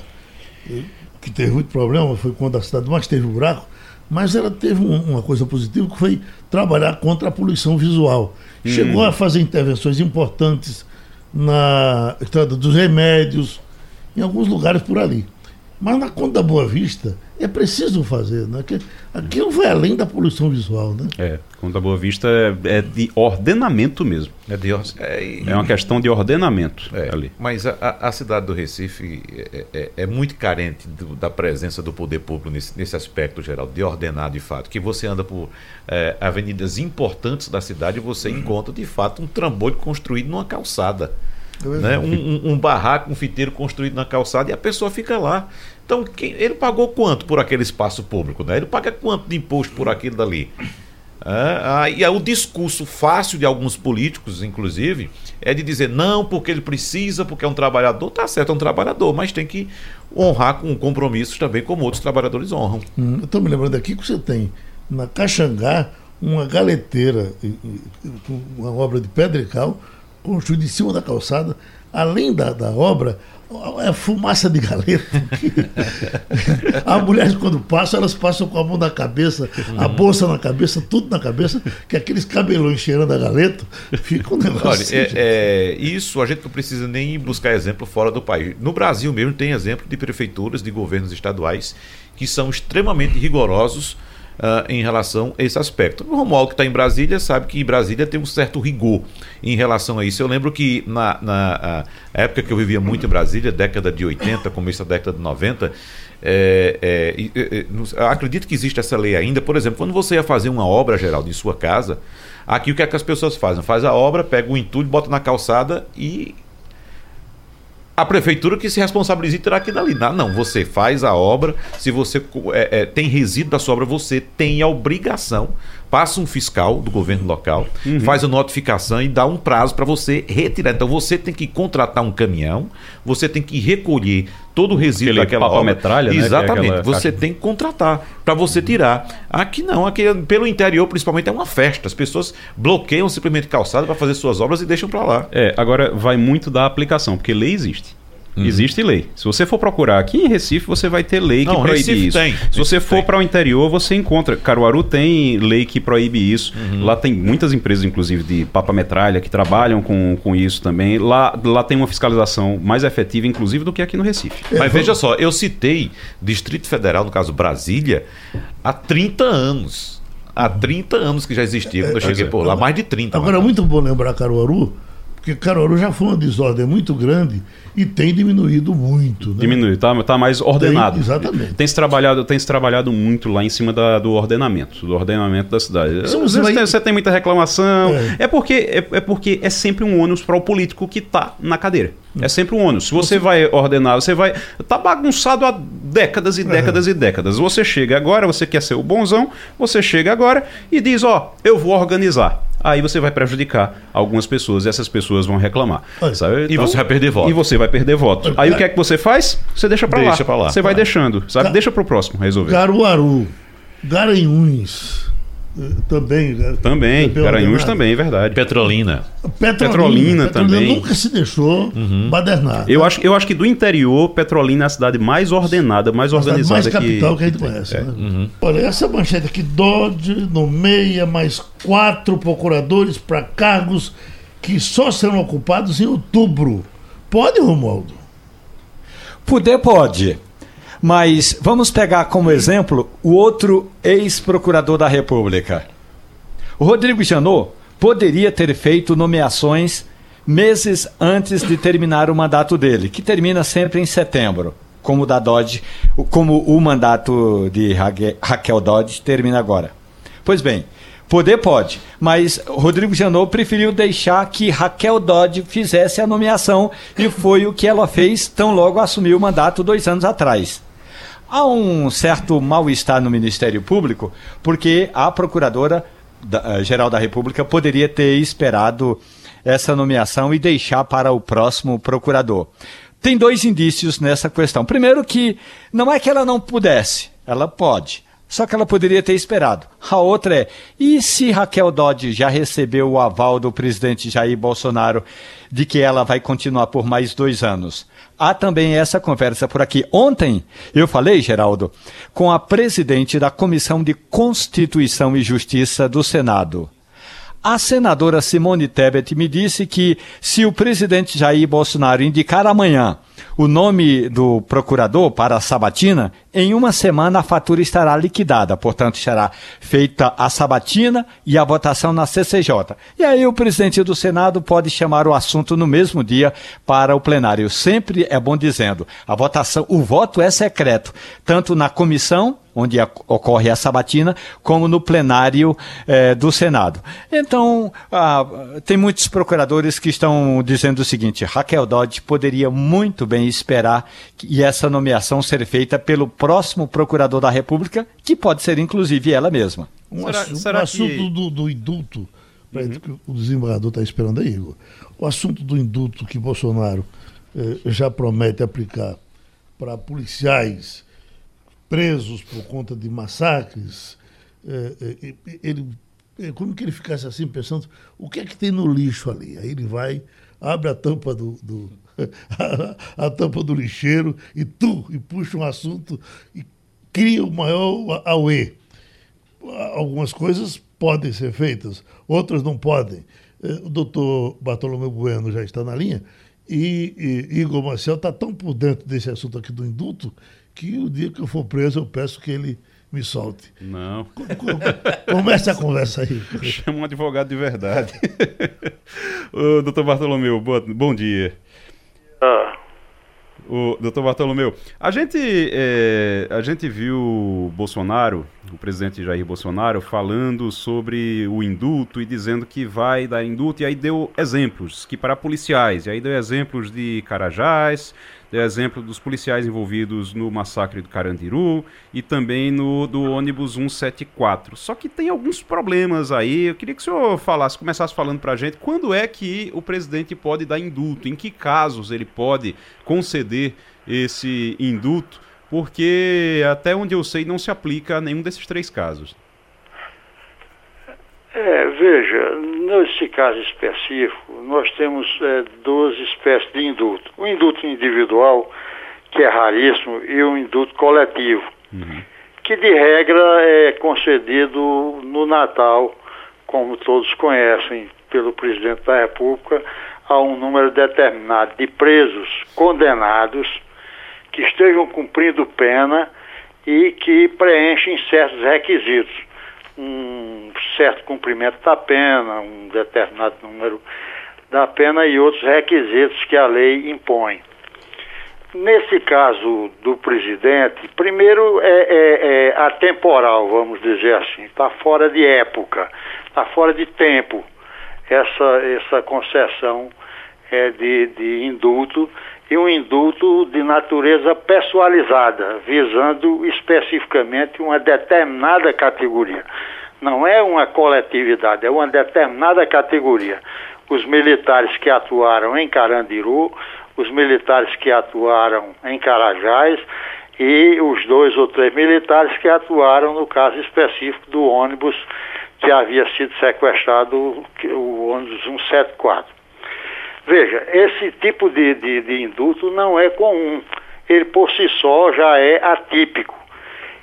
que teve muito problema, foi quando a cidade mais teve buraco, mas ela teve um- uma coisa positiva que foi trabalhar contra a poluição visual. Chegou a fazer intervenções importantes na estrada dos remédios, em alguns lugares por ali. Mas na Conta da Boa Vista é preciso fazer, né? Que aquilo vai além da poluição visual, né? É, Conta Boa Vista é, é de ordenamento mesmo. É, Deus. É, É uma questão de ordenamento É, ali. Mas a, a- cidade do Recife é, é- é muito carente do- da presença do poder público nesse, nesse aspecto geral, de ordenar de fato. Que você anda por é, avenidas importantes da cidade e você encontra de fato um trambolho construído numa calçada. Né? Um, um- um barraco, um fiteiro construído na calçada e a pessoa fica lá. Então, quem- ele pagou quanto por aquele espaço público? Né? Ele paga quanto de imposto por aquilo dali? Ah, ah, e o discurso fácil de alguns políticos, inclusive, é de dizer não, porque ele precisa, porque é um trabalhador. Tá certo, é um trabalhador, mas tem que honrar com compromissos também, como outros trabalhadores honram. Hum, Eu estou me lembrando aqui que você tem na Caxangá uma galeteira, uma obra de pedra cal, construída em cima da calçada. Além da, da obra, é fumaça de galeta. As mulheres, quando passam, elas passam com a mão na cabeça, a bolsa na cabeça, tudo na cabeça, que aqueles cabelões cheirando a galeta, fica um negócio. Olha, assim, é- é, isso a gente não precisa nem buscar exemplo fora do país. No Brasil mesmo tem exemplo de prefeituras, de governos estaduais que são extremamente rigorosos ah, em relação a esse aspecto. O Romualdo que está em Brasília sabe que Brasília tem um certo rigor em relação a isso. Eu lembro que na, na ah, época que eu vivia muito em Brasília, década de 80, começo da década de 90, é, é, eu acredito que existe essa lei ainda. Por exemplo, quando você ia fazer uma obra, Geraldo, em sua casa, aqui o que é que as pessoas fazem? Faz a obra, pega o entulho, bota na calçada e a prefeitura que se responsabiliza e terá aquilo ali. Não, não, você faz a obra, se você é, é, tem resíduo da sua obra, você tem a obrigação, passa um fiscal do governo local, faz a notificação e dá um prazo para você retirar. Então você tem que contratar um caminhão, você tem que recolher todo o resíduo Aquele daquela obra. papa-metralha, né, é Exatamente, aquela você caixa. tem que contratar para você tirar. Aqui não, aqui pelo interior principalmente é uma festa. As pessoas bloqueiam simplesmente calçada para fazer suas obras e deixam para lá. É, agora vai muito da aplicação, porque lei existe. Uhum. Existe lei. Se você for procurar aqui em Recife, você vai ter lei que Não, proíbe Recife isso. tem. Se você Recife for tem. para o interior, você encontra. Caruaru tem lei que proíbe isso. Uhum. Lá tem muitas empresas, inclusive de papa-metralha, que trabalham com, com isso também. Lá, lá tem uma fiscalização mais efetiva, inclusive, do que aqui no Recife. Mas veja só, eu citei Distrito Federal, no caso Brasília, há 30 anos. Há 30 anos que já existia quando eu cheguei é. por lá, mais de 30. Agora é muito bom lembrar Caruaru, porque Caruaru já foi uma desordem muito grande e tem diminuído muito. Né? Diminui, tá, tá mais ordenado. Tem, exatamente. Tem se trabalhado, tem se trabalhado muito lá em cima da- do ordenamento, do ordenamento da cidade. Às vezes você vai- tem- você tem muita reclamação. É. É, porque, é, é porque é sempre um ônus para o político que tá na cadeira. É sempre um ônus. Se você vai ordenar, você vai. Tá bagunçado há décadas e décadas e décadas. Você chega agora, você quer ser o bonzão, você chega agora e diz: Ó, eu vou organizar. Aí você vai prejudicar algumas pessoas e essas pessoas vão reclamar. Sabe? e você vai perder voto. E você vai perder voto. Aí o que é que você faz? Você deixa Deixa lá. pra lá. Você vai Tá. deixando, sabe? Ca- Deixa pro próximo resolver. Caruaru Garanhuns também. né? Também, Garanhuns também, é verdade. Petrolina. Petrolina, Petrolina também. nunca se deixou badernar. Eu acho, eu acho que do interior, Petrolina é a cidade mais ordenada, mais organizada mais capital que, a gente conhece. É. né? Olha, essa manchete aqui, Dodge nomeia mais quatro procuradores para cargos que só serão ocupados em outubro. Pode, Romualdo? Poder pode. Mas vamos pegar como exemplo o outro ex-procurador da República. O Rodrigo Janot poderia ter feito nomeações meses antes de terminar o mandato dele, que termina sempre em setembro, como o da Dodge, como o mandato de Raquel Dodge termina agora. Pois bem, poder pode, mas Rodrigo Janot preferiu deixar que Raquel Dodge fizesse a nomeação e foi o que ela fez tão logo assumiu o mandato dois anos atrás. Há um certo mal-estar no Ministério Público, porque a Procuradora-Geral da República poderia ter esperado essa nomeação e deixar para o próximo procurador. Tem dois indícios nessa questão. Primeiro, que não é que ela não pudesse, ela pode. Só que ela poderia ter esperado. A outra é: e se Raquel Dodge já recebeu o aval do presidente Jair Bolsonaro de que ela vai continuar por mais dois anos? Há também essa conversa por aqui. Ontem eu falei, Geraldo, com a presidente da Comissão de Constituição e Justiça do Senado. A senadora Simone Tebet me disse que se o presidente Jair Bolsonaro indicar amanhã o nome do procurador para a sabatina, em uma semana a fatura estará liquidada. Portanto, será feita a sabatina e a votação na CCJ. E aí o presidente do Senado pode chamar o assunto no mesmo dia para o plenário. Sempre é bom dizendo, a votação, o voto é secreto, tanto na comissão onde a- ocorre a sabatina, como no plenário eh, do Senado. Então, ah, tem muitos procuradores que estão dizendo o seguinte: Raquel Dodge poderia muito bem esperar que- e essa nomeação ser feita pelo próximo procurador da República, que pode ser inclusive ela mesma. Um, Será- assu- será um assunto que- do, do indulto, que o desembargador está esperando aí, Igor. O assunto do indulto que Bolsonaro eh, já promete aplicar para policiais presos por conta de massacres, eh, eh, ele, eh, como que ele ficasse assim pensando, o que é que tem no lixo ali? Aí ele vai, abre a tampa do, do- a, a tampa do lixeiro e tu, e puxa um assunto e cria o maior auê algumas coisas podem ser feitas, outras não podem. O doutor Bartolomeu Bueno já está na linha e, e Igor Marcel está tão por dentro desse assunto aqui do indulto que o dia que eu for preso eu peço que ele me solte. Não. Co- co- Comece a conversa aí. Chama um advogado de verdade. Ô, doutor Bartolomeu, boa- bom dia. Ah, O doutor Bartolomeu, a gente, é, a gente viu o Bolsonaro, o presidente Jair Bolsonaro, falando sobre o indulto e dizendo que vai dar indulto, e aí deu exemplos, que para policiais, e aí deu exemplos de Carajás, deu exemplo dos policiais envolvidos no massacre do Carandiru e também no do ônibus 174. Só que tem alguns problemas aí, eu queria que o senhor falasse, começasse falando para a gente, quando é que o presidente pode dar indulto, em que casos ele pode conceder esse indulto, porque até onde eu sei não se aplica a nenhum desses três casos. é, veja, nesse caso específico, nós temos é, duas espécies de indulto. O indulto individual, que é raríssimo, e o indulto coletivo, que de regra é concedido no Natal, como todos conhecem, pelo presidente da República, a um número determinado de presos condenados que estejam cumprindo pena e que preenchem certos requisitos. Um certo cumprimento da pena, um determinado número da pena e outros requisitos que a lei impõe. Nesse caso do presidente, primeiro é, é, é atemporal, vamos dizer assim, está fora de época, está fora de tempo essa, essa concessão é, de, de indulto e um indulto de natureza pessoalizada, visando especificamente uma determinada categoria. Não é uma coletividade, é uma determinada categoria. Os militares que atuaram em Carandiru, os militares que atuaram em Carajás e os dois ou três militares que atuaram no caso específico do ônibus que havia sido sequestrado, o ônibus 174. Veja, esse tipo de, de, de indulto não é comum. Ele por si só já é atípico.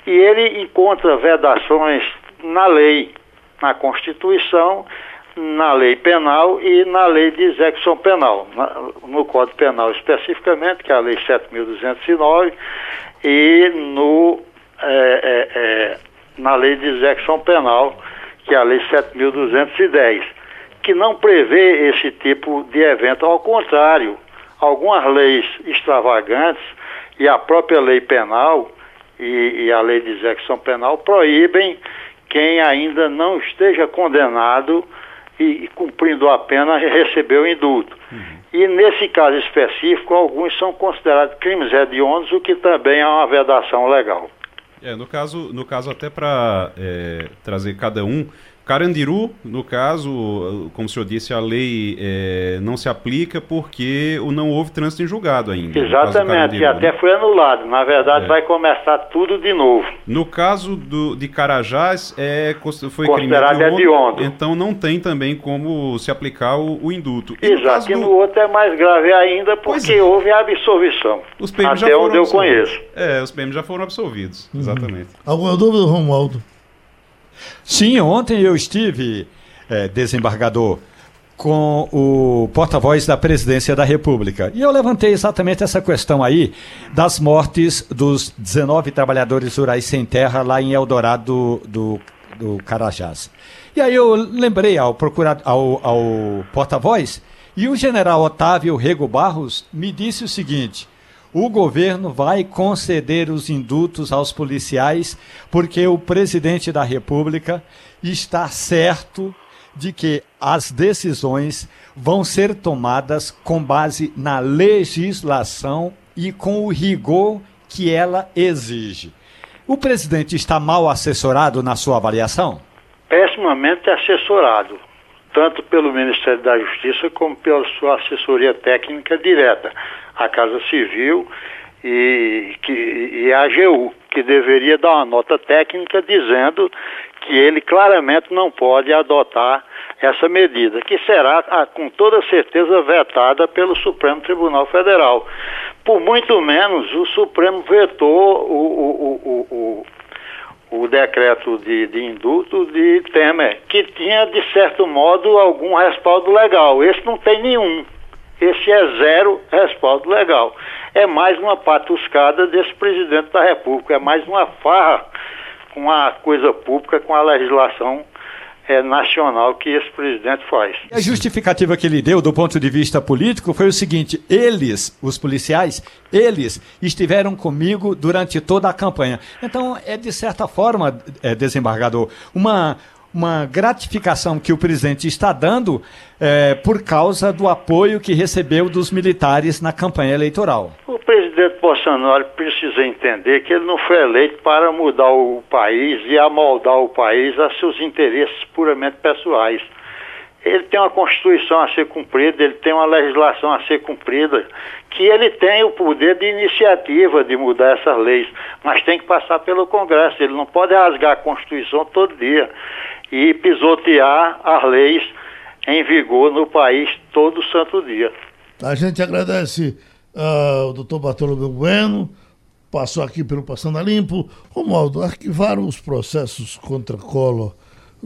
E ele encontra vedações na lei, na Constituição, na lei penal e na lei de execução penal. no Código Penal especificamente, que é a Lei 7.209, e no, é, é, é, na lei de execução penal, que é a Lei 7.210 que não prevê esse tipo de evento. Ao contrário, algumas leis extravagantes e a própria lei penal e, e a lei de execução penal proíbem quem ainda não esteja condenado e, cumprindo a pena receber o indulto. Uhum. E nesse caso específico, alguns são considerados crimes hediondos, o que também é uma vedação legal. É, no caso, no caso até para é, trazer cada um, Carandiru, no caso, como o senhor disse, a lei é, não se aplica porque não houve trânsito em julgado ainda. Exatamente, e até né? foi anulado. Na verdade, é. vai começar tudo de novo. No caso do, de Carajás, é, foi considerado crime hediondo. Então não tem também como se aplicar o, o indulto. E Exato, no e no outro é mais grave ainda porque é. houve a absolvição. Os PMs até onde eu conheço. É, os PMs já foram absolvidos, uhum. exatamente. Alguma dúvida, Romualdo? Sim, ontem eu estive, é, desembargador, com o porta-voz da presidência da República. E eu levantei exatamente essa questão aí das mortes dos 19 trabalhadores rurais sem terra lá em Eldorado do, do, Carajás. E aí eu lembrei ao, procurar, ao, ao porta-voz e o general Otávio Rego Barros me disse o seguinte: o governo vai conceder os indultos aos policiais porque o presidente da República está certo de que as decisões vão ser tomadas com base na legislação e com o rigor que ela exige. O presidente está mal assessorado na sua avaliação? Pessimamente assessorado, tanto pelo Ministério da Justiça como pela sua assessoria técnica direta a Casa Civil e, que, e a AGU, que deveria dar uma nota técnica dizendo que ele claramente não pode adotar essa medida, que será com toda certeza vetada pelo Supremo Tribunal Federal. Por muito menos o Supremo vetou o, o, o, o, decreto de, de indulto de Temer, que tinha, de certo modo, algum respaldo legal. Esse não tem nenhum. Esse é zero respaldo legal. É mais uma patuscada desse presidente da República, é mais uma farra com a coisa pública, com a legislação é, nacional que esse presidente faz. A justificativa que ele deu do ponto de vista político foi o seguinte: eles, os policiais, eles estiveram comigo durante toda a campanha. Então, é de certa forma, é, desembargador, uma, uma gratificação que o presidente está dando é, por causa do apoio que recebeu dos militares na campanha eleitoral. O presidente Bolsonaro precisa entender que ele não foi eleito para mudar o país e amoldar o país a seus interesses puramente pessoais. Ele tem uma Constituição a ser cumprida, ele tem uma legislação a ser cumprida, que ele tem o poder de iniciativa de mudar essas leis, mas tem que passar pelo Congresso. Ele não pode rasgar a Constituição todo dia e pisotear as leis em vigor no país todo santo dia. A gente agradece uh, doutor Bartolomeu Bueno, passou aqui pelo Passando a Limpo. Romualdo, arquivaram os processos contra Collor.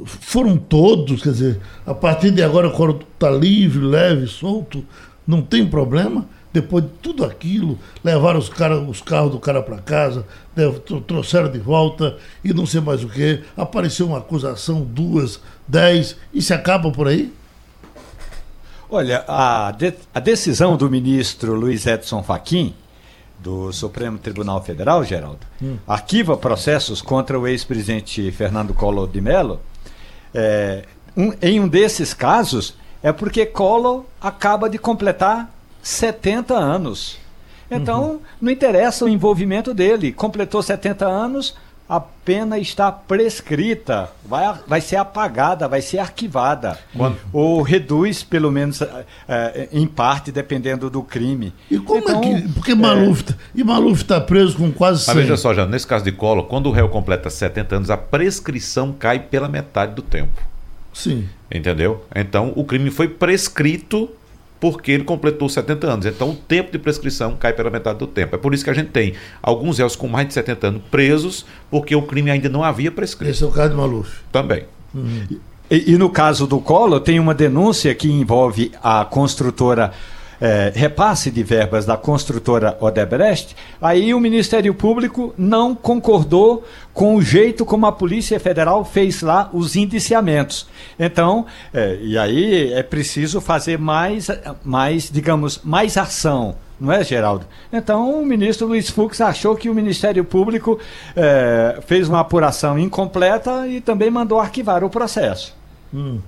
Foram todos, quer dizer, a partir de agora o Collor está livre, leve, solto, não tem problema? Depois de tudo aquilo, levaram os, cara, os carros do cara para casa, trouxeram de volta e não sei mais o que. Apareceu uma acusação, duas, dez, e se acaba por aí? Olha, a, de, a decisão do ministro Luiz Edson Fachin, do Supremo Tribunal Federal, Geraldo, hum. arquiva processos contra o ex-presidente Fernando Collor de Mello. É, um, em um desses casos, é porque Collor acaba de completar 70 anos. Então, uhum. não interessa o envolvimento dele. Completou 70 anos, a pena está prescrita, vai, vai ser apagada, vai ser arquivada. Quando? Ou reduz, pelo menos, é, em parte, dependendo do crime. E como Então, é que. Porque Maluf. tá- E Maluf está preso com quase 100. Mas veja só, já nesse caso de colo, quando o réu completa 70 anos, a prescrição cai pela metade do tempo. Sim. Entendeu? Então o crime foi prescrito porque ele completou 70 anos. Então o tempo de prescrição cai pela metade do tempo. É por isso que a gente tem alguns réus com mais de 70 anos presos porque o crime ainda não havia prescrito. Esse é o caso de Maluf. Também. E, e no caso do Collor, tem uma denúncia que envolve a construtora. Eh, repasse de verbas da construtora Odebrecht, aí o Ministério Público não concordou com o jeito como a Polícia Federal fez lá os indiciamentos. Então, eh, e aí é preciso fazer mais, mais, digamos, mais ação. Não é, Geraldo? Então, o ministro Luiz Fux achou que o Ministério Público eh, fez uma apuração incompleta e também mandou arquivar o processo. Hum,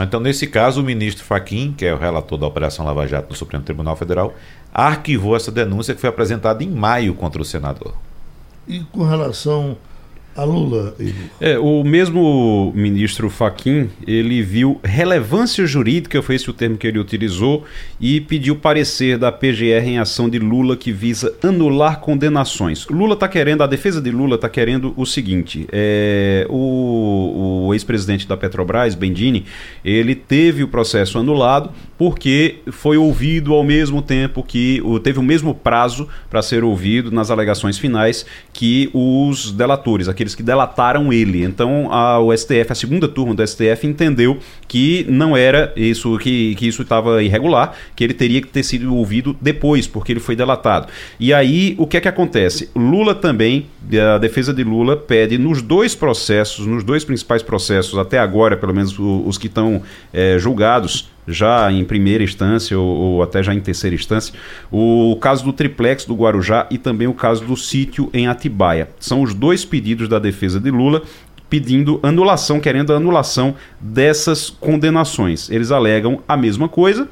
Então, nesse caso, o ministro Faquim, que é o relator da Operação Lava Jato no Supremo Tribunal Federal, arquivou essa denúncia que foi apresentada em maio contra o senador. E com relação a Lula? É, o mesmo ministro Faquim, ele viu relevância jurídica, foi esse o termo que ele utilizou, e pediu parecer da PGR em ação de Lula que visa anular condenações. Lula está querendo, a defesa de Lula está querendo o seguinte: é, o, o ex-presidente da Petrobras, Bendini, ele teve o processo anulado porque foi ouvido ao mesmo tempo que teve o mesmo prazo para ser ouvido nas alegações finais que os delatores, aqueles que delataram ele. Então a, o STF, a segunda turma do STF entendeu que não era isso, que, que isso estava irregular, que ele teria que ter sido ouvido depois, porque ele foi delatado. E aí o que é que acontece? Lula também, a defesa de Lula pede nos dois processos, nos dois principais processos até agora, pelo menos o- os que estão eh, julgados já em primeira instância ou, ou até já em terceira instância, o caso do triplex do Guarujá e também o caso do sítio em Atibaia. São os dois pedidos da defesa de Lula pedindo anulação, querendo a anulação dessas condenações. Eles alegam a mesma coisa.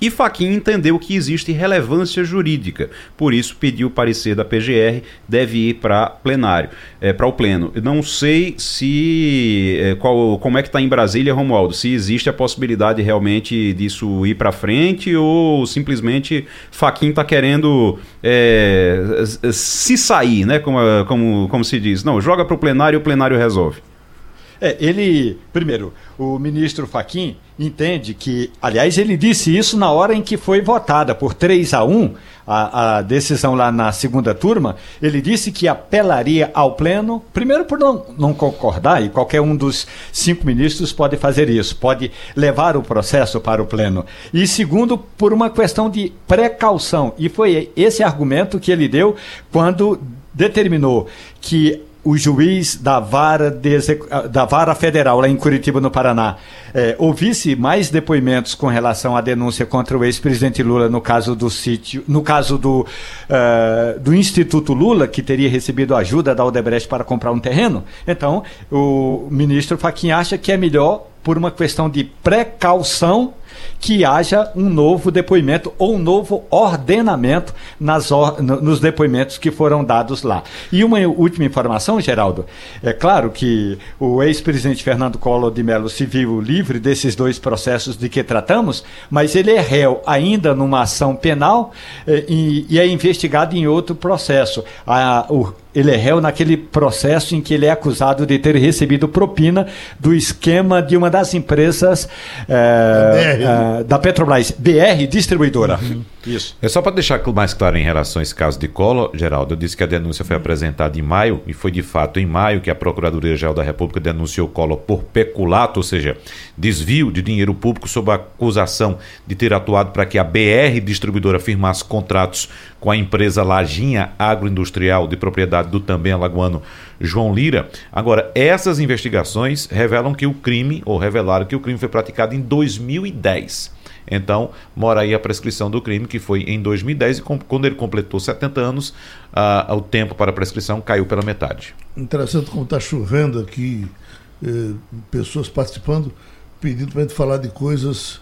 E Faquin entendeu que existe relevância jurídica, por isso pediu o parecer da PGR, deve ir para plenário, é, para o pleno. Não sei se é, qual, como é que está em Brasília, Romualdo, se existe a possibilidade realmente disso ir para frente ou simplesmente Faquin está querendo é, se sair, né? Como, como, como se diz. Não, joga para o plenário e o plenário resolve. É, ele, primeiro, o ministro Faquim entende que, aliás, ele disse isso na hora em que foi votada por 3 a 1 a, a decisão lá na segunda turma. Ele disse que apelaria ao Pleno, primeiro por não, não concordar, e qualquer um dos cinco ministros pode fazer isso, pode levar o processo para o Pleno. E segundo, por uma questão de precaução. E foi esse argumento que ele deu quando determinou que o juiz da vara, de ah, da vara federal lá em Curitiba, no Paraná, eh, ouvisse mais depoimentos com relação à denúncia contra o ex-presidente Lula no caso do sítio, no caso do, eh, do Instituto Lula, que teria recebido ajuda da Odebrecht para comprar um terreno. Então, o ministro Fachin acha que é melhor, por uma questão de precaução, que haja um novo depoimento ou um novo ordenamento nas or- no- nos depoimentos que foram dados lá. E uma última informação, Geraldo. É claro que o ex-presidente Fernando Collor de Mello se viu livre desses dois processos de que tratamos, mas ele é réu ainda numa ação penal eh, e, e é investigado em outro processo. A- o- ele é réu naquele processo em que ele é acusado de ter recebido propina do esquema de uma das empresas eh, Eh, da Petrobras, BR Distribuidora. Isso. É só para deixar mais claro em relação a esse caso de Collor, Geraldo, eu disse que a denúncia foi apresentada em maio, e foi de fato em maio que a Procuradoria-Geral da República denunciou Collor por peculato, ou seja, desvio de dinheiro público sob a acusação de ter atuado para que a BR Distribuidora firmasse contratos com a empresa Lajinha Agroindustrial, de propriedade do também alagoano João Lira. Agora, essas investigações revelam que o crime, ou revelaram que o crime foi praticado em 2010. Então, mora aí a prescrição do crime, que foi em 2010, e quando ele completou 70 anos, o tempo para a prescrição caiu pela metade. Interessante como está chovendo aqui, eh, pessoas participando, pedindo para a gente falar de coisas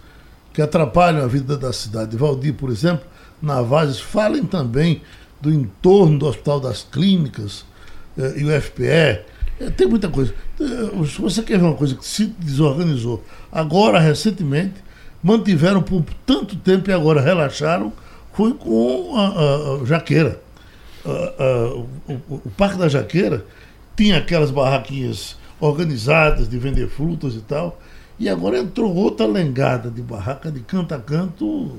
que atrapalham a vida da cidade. Valdir, por exemplo, Navares, falem também do entorno do Hospital das Clínicas, eh, e o FPE. Eh, tem muita coisa. Se você quer ver uma coisa que se desorganizou, agora, recentemente, mantiveram por tanto tempo e agora relaxaram, foi com a, a- a Jaqueira. A- a- o, o- Parque da Jaqueira tinha aquelas barraquinhas organizadas de vender frutas e tal, e agora entrou outra lengada de barraca de canto a canto,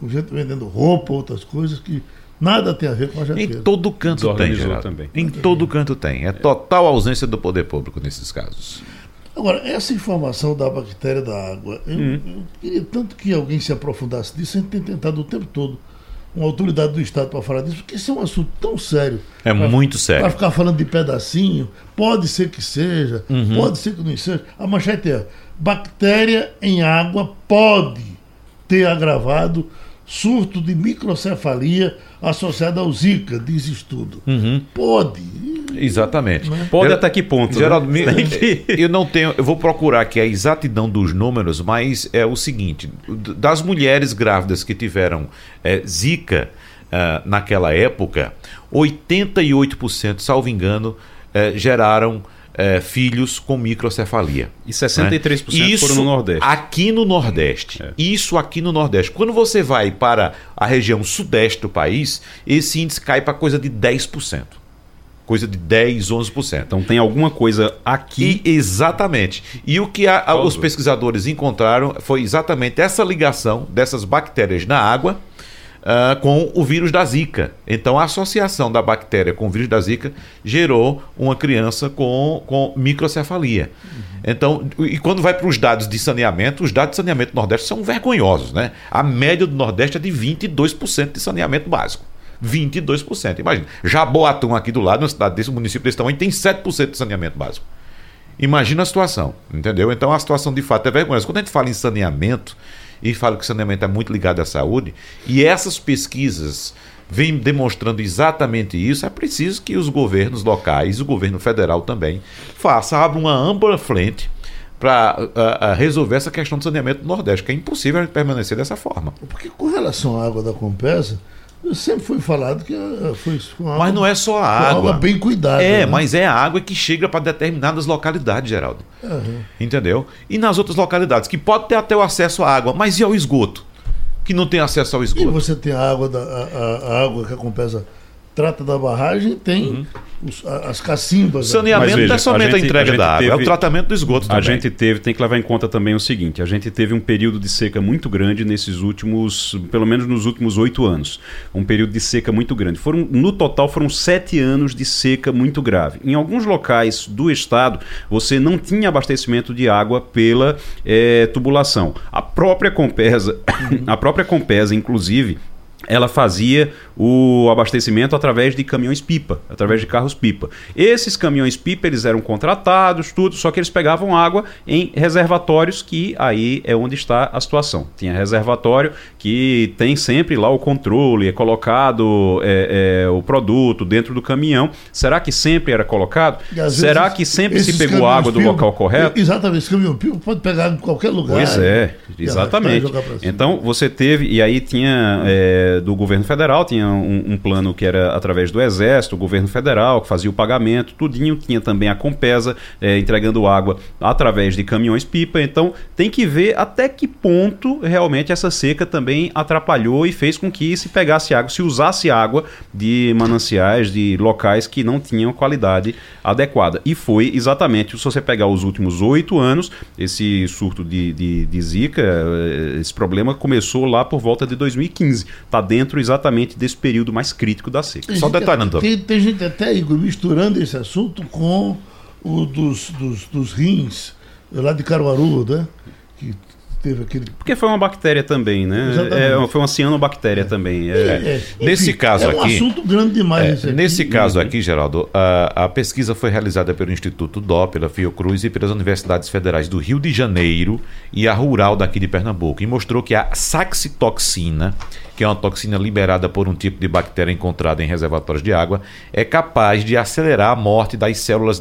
com gente vendendo roupa, outras coisas que nada tem a ver com a Em Jaqueira. todo canto tem, Geraldo. também. Em todo canto tem. É total ausência do poder público nesses casos. Agora, essa informação da bactéria da água, eu, Hum. eu queria tanto que alguém se aprofundasse disso, a gente tem tentado o tempo todo uma autoridade do Estado para falar disso, porque isso é um assunto tão sério. É Pra- muito Para sério. ficar falando de pedacinho, pode ser que seja, Uhum. pode ser que não seja. A manchete é: bactéria em água pode ter agravado surto de microcefalia associado ao Zika, diz estudo. Uhum. Pode. Exatamente. Pode Geral- até que ponto? né? Geraldo, que- eu não tenho, eu vou procurar aqui a exatidão dos números, mas é o seguinte: das mulheres grávidas que tiveram é, Zika ah, naquela época, 88%, salvo engano, eh, geraram eh, filhos com microcefalia. E 63% né? Isso foram no Nordeste. Aqui no Nordeste. É. Isso aqui no Nordeste. Quando você vai para a região sudeste do país, esse índice cai para coisa de 10%. Coisa de 10, 11%. Então tem alguma coisa aqui. E, exatamente. E o que a- a- os pesquisadores encontraram foi exatamente essa ligação dessas bactérias na água ah, com o vírus da Zika. Então, a associação da bactéria com o vírus da Zika gerou uma criança com, com microcefalia. Então, e quando vai para os dados de saneamento, os dados de saneamento do Nordeste são vergonhosos, né? A média do Nordeste é de 22% de saneamento básico. 22%. Imagina. Jaboatão aqui do lado, uma cidade desse, município desse tamanho, tem 7% de saneamento básico. Imagina a situação, entendeu? Então a situação de fato é vergonhosa. Quando a gente fala em saneamento e fala que o saneamento é muito ligado à saúde, e essas pesquisas vêm demonstrando exatamente isso, é preciso que os governos locais, o governo federal também, faça, abra uma ampla frente para resolver essa questão do saneamento do Nordeste, que é impossível permanecer dessa forma. Porque com relação à água da Compesa, sempre foi falado que ah, foi água, Mas não é só a com água. bem cuidada. É, né? mas é a água que chega para determinadas localidades, Geraldo. Aham. Entendeu? E nas outras localidades, que pode ter até o acesso à água, mas e ao esgoto? Que não tem acesso ao E esgoto. você tem a água, da, a, a- água que a Compesa trata da barragem, tem os- a- as cacimbas. né? Saneamento veja, não é somente a a, gente- entrega a da água, é o tratamento do esgoto A também. gente teve, tem que levar em conta também o seguinte: a gente teve um período de seca muito grande nesses últimos, pelo menos nos últimos oito anos. Um período de seca muito grande. Foram, no total, foram sete anos de seca muito grave. Em alguns locais do estado, você não tinha abastecimento de água pela eh, tubulação. A própria Compesa, a própria Compesa, inclusive, ela fazia o abastecimento através de caminhões-pipa, através de carros-pipa. Esses caminhões-pipa, eles eram contratados, tudo, só que eles pegavam água em reservatórios, que aí é onde está a situação. Tinha reservatório que tem sempre lá o controle, é colocado é, é, o produto dentro do caminhão. Será que sempre era colocado? Será vezes que sempre se pegou água do caminhões-pipa- local correto? Exatamente, esse caminhão-pipa pode pegar em qualquer lugar. Pois é, exatamente. Então você teve, e aí tinha é, do governo federal, tinha um, um plano que era através do Exército, o governo federal, que fazia o pagamento, tudinho, tinha também a Compesa é, entregando água através de caminhões-pipa. Então tem que ver até que ponto realmente essa seca também atrapalhou e fez com que se pegasse água, se usasse água de mananciais, de locais que não tinham qualidade adequada. E foi exatamente, se você pegar os últimos oito anos, esse surto de, de, de Zika, eh, esse problema começou lá por volta de 2015. Está dentro exatamente desse período mais crítico da seca. Tem Só gente- detalhando. Tem, tem gente até, Igor, misturando esse assunto com o dos, dos, dos rins lá de Caruaru, né? Que teve aquele. Porque foi uma bactéria também, né? É, foi uma cianobactéria também. É, É, Nesse caso é um aqui- assunto grande demais. É, esse aqui. nesse caso aqui, Geraldo, a, a pesquisa foi realizada pelo Instituto Dó, pela Fiocruz e pelas universidades federais do Rio de Janeiro e a Rural daqui de Pernambuco e mostrou que a saxitoxina, que é uma toxina liberada por um tipo de bactéria encontrada em reservatórios de água, é capaz de acelerar a morte das células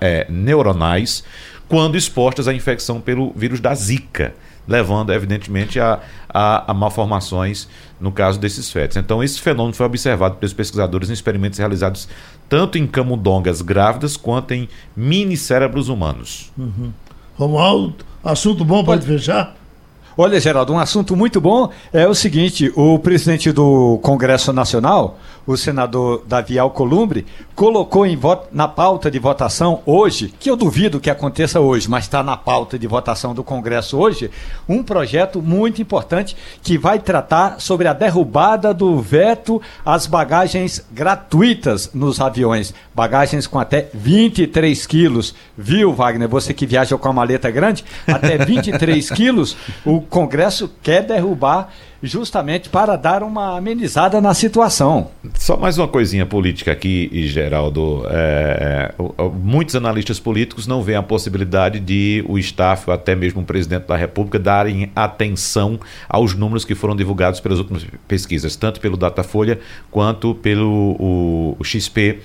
é, neuronais quando expostas à infecção pelo vírus da Zika. levando, evidentemente, a, a, a malformações no caso desses fetos. Então, esse fenômeno foi observado pelos pesquisadores em experimentos realizados tanto em camundongas grávidas quanto em mini cérebros humanos. Uhum. Romualdo, assunto bom, pode fechar? Olha, Geraldo, um assunto muito bom é o seguinte: o presidente do Congresso Nacional, o senador Davi Alcolumbre, colocou voto, na pauta de votação hoje, que eu duvido que aconteça hoje, mas está na pauta de votação do Congresso hoje, um projeto muito importante que vai tratar sobre a derrubada do veto às bagagens gratuitas nos aviões. Bagagens com até 23 quilos. Viu, Wagner? Você que viaja com a maleta grande, até 23 quilos, o Congresso quer derrubar justamente para dar uma amenizada na situação. Só mais uma coisinha política aqui, Geraldo. É, é muitos analistas políticos não veem a possibilidade de o staff, ou até mesmo o presidente da República, darem atenção aos números que foram divulgados pelas últimas pesquisas, tanto pelo Datafolha quanto pelo o, o XP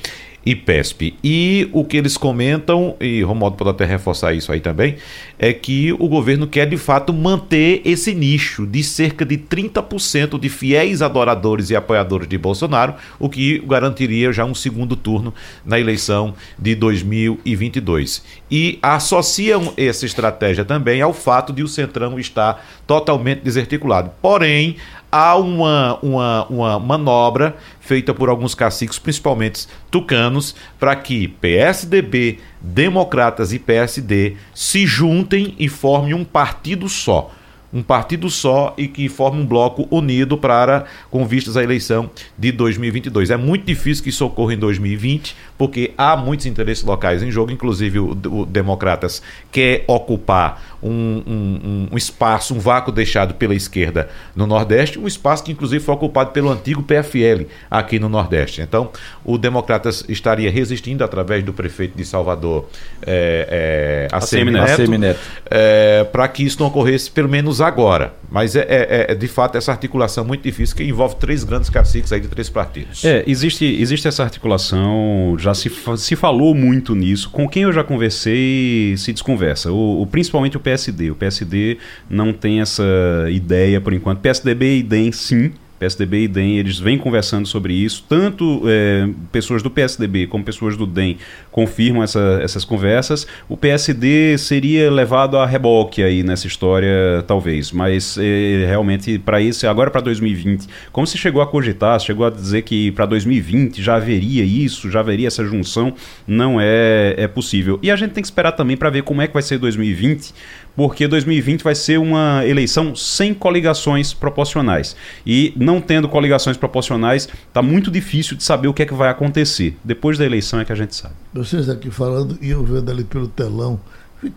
e PESP. E o que eles comentam, e Romualdo pode até reforçar isso aí também, é que o governo quer de fato manter esse nicho de cerca de 30% de fiéis adoradores e apoiadores de Bolsonaro, o que garantiria já um segundo turno na eleição de 2022. E associam essa estratégia também ao fato de o Centrão estar totalmente desarticulado. Porém, há uma, uma, uma manobra feita por alguns caciques, principalmente tucanos, para que PSDB, Democratas e PSD se juntem e formem um partido só um partido só e que forme um bloco unido para com vistas à eleição de 2022. É muito difícil que isso ocorra em 2020, porque há muitos interesses locais em jogo, inclusive o, o Democratas quer ocupar um, um, um, espaço, um vácuo deixado pela esquerda no Nordeste, um espaço que inclusive foi ocupado pelo antigo PFL aqui no Nordeste. Então, o Democratas estaria resistindo através do prefeito de Salvador, é, é, ACM Neto, Neto. É, para que isso não ocorresse pelo menos agora. Mas é, é, é, de fato essa articulação muito difícil que envolve três grandes caciques aí de três partidos. É, existe, existe essa articulação, já se, se falou muito nisso. Com quem eu já conversei, se desconversa. O, o, principalmente o PSD. O PSD não tem essa ideia por enquanto. PSDB e DEM, sim PSDB e DEM, eles vêm conversando sobre isso. Tanto é, pessoas do PSDB como pessoas do DEM confirmam essa, essas conversas. O PSD seria levado a reboque aí nessa história, talvez. Mas é, realmente, para isso, agora para 2020, como se chegou a cogitar, chegou a dizer que para 2020 já haveria isso, já haveria essa junção, não é, é possível. E a gente tem que esperar também para ver como é que vai ser 2020, porque 2020 vai ser uma eleição sem coligações proporcionais. E não tendo coligações proporcionais, está muito difícil de saber o que é que vai acontecer. Depois da eleição é que a gente sabe. Vocês aqui falando e eu vendo ali pelo telão,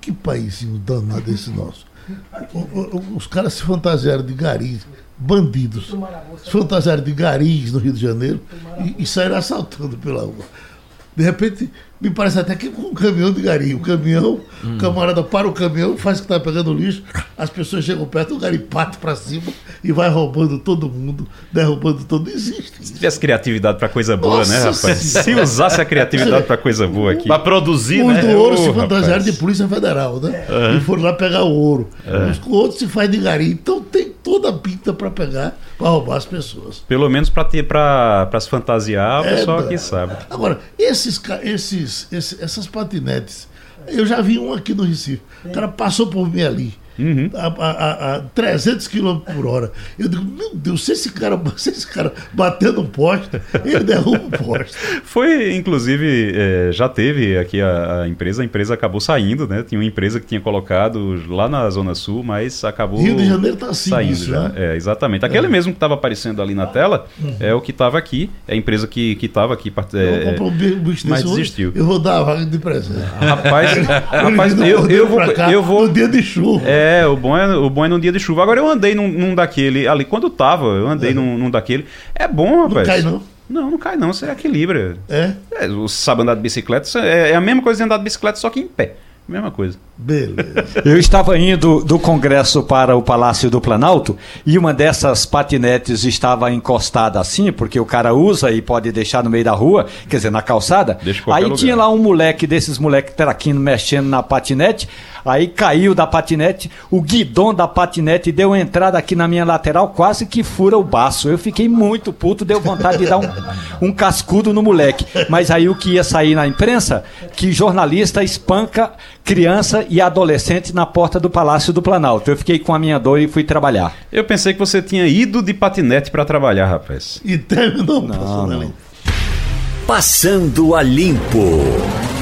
que país danado esse nosso. Os caras se fantasiaram de garis, bandidos, se fantasiaram de garis no Rio de Janeiro e, e saíram assaltando pela rua. De repente, me parece até que com um caminhão de garimpo. O caminhão, hum. o camarada para o caminhão, faz que está pegando lixo, as pessoas chegam perto, o garimpato para cima e vai roubando todo mundo, derrubando todo. Existe. Se tivesse criatividade para coisa boa, Nossa né, rapaz? Se usasse a criatividade para coisa boa aqui. Para produzir, Os né? do ouro oh, se fantasiaram de Polícia Federal, né? Uhum. E foram lá pegar o ouro. Uhum. Os outros se faz de garimpo. Então tem toda a pinta para pegar, para roubar as pessoas. Pelo menos para ter para se fantasiar, o é, pessoal aqui sabe. Agora, esses, esses, esses, essas patinetes, eu já vi um aqui no Recife. O cara passou por mim ali uhum. a, a, a, 300 km por hora. Eu digo, meu Deus, se esse cara, se esse cara bater no poste, ele derruba o poste. Foi, inclusive, é, já teve aqui a, a, empresa, a empresa acabou saindo, né? Tinha uma empresa que tinha colocado lá na Zona Sul, mas acabou. Rio de Janeiro está assim, saindo isso, já. Né? É, exatamente. Aquele é. mesmo que estava aparecendo ali na tela uhum. é o que estava aqui, é a empresa que estava aqui. É, eu um bicho mas desistiu. Eu vou dar a vaga de presente. Rapaz, rapaz eu, eu, vou, eu vou. No dia de chuva. É, é, o bom é, o bom é num dia de chuva. Agora eu andei num, num daquele, ali, quando tava, eu andei é. num, num, daquele. É bom, rapaz. Não cai, não? Não, não cai, não. Você equilibra. É? é você sabe andar de bicicleta, é, é a mesma coisa de andar de bicicleta, só que em pé. Mesma coisa. Beleza. Eu estava indo do Congresso para o Palácio do Planalto e uma dessas patinetes estava encostada assim, porque o cara usa e pode deixar no meio da rua, quer dizer, na calçada. Aí lugar. tinha lá um moleque desses moleque traquindo mexendo na patinete. Aí caiu da patinete, o guidão da patinete deu entrada aqui na minha lateral, quase que fura o baço. Eu fiquei muito puto, deu vontade de dar um, um cascudo no moleque. Mas aí o que ia sair na imprensa, que jornalista espanca criança e adolescente na porta do Palácio do Planalto. Eu fiquei com a minha dor e fui trabalhar. Eu pensei que você tinha ido de patinete para trabalhar, rapaz. E terminou a limpo. Passando a limpo.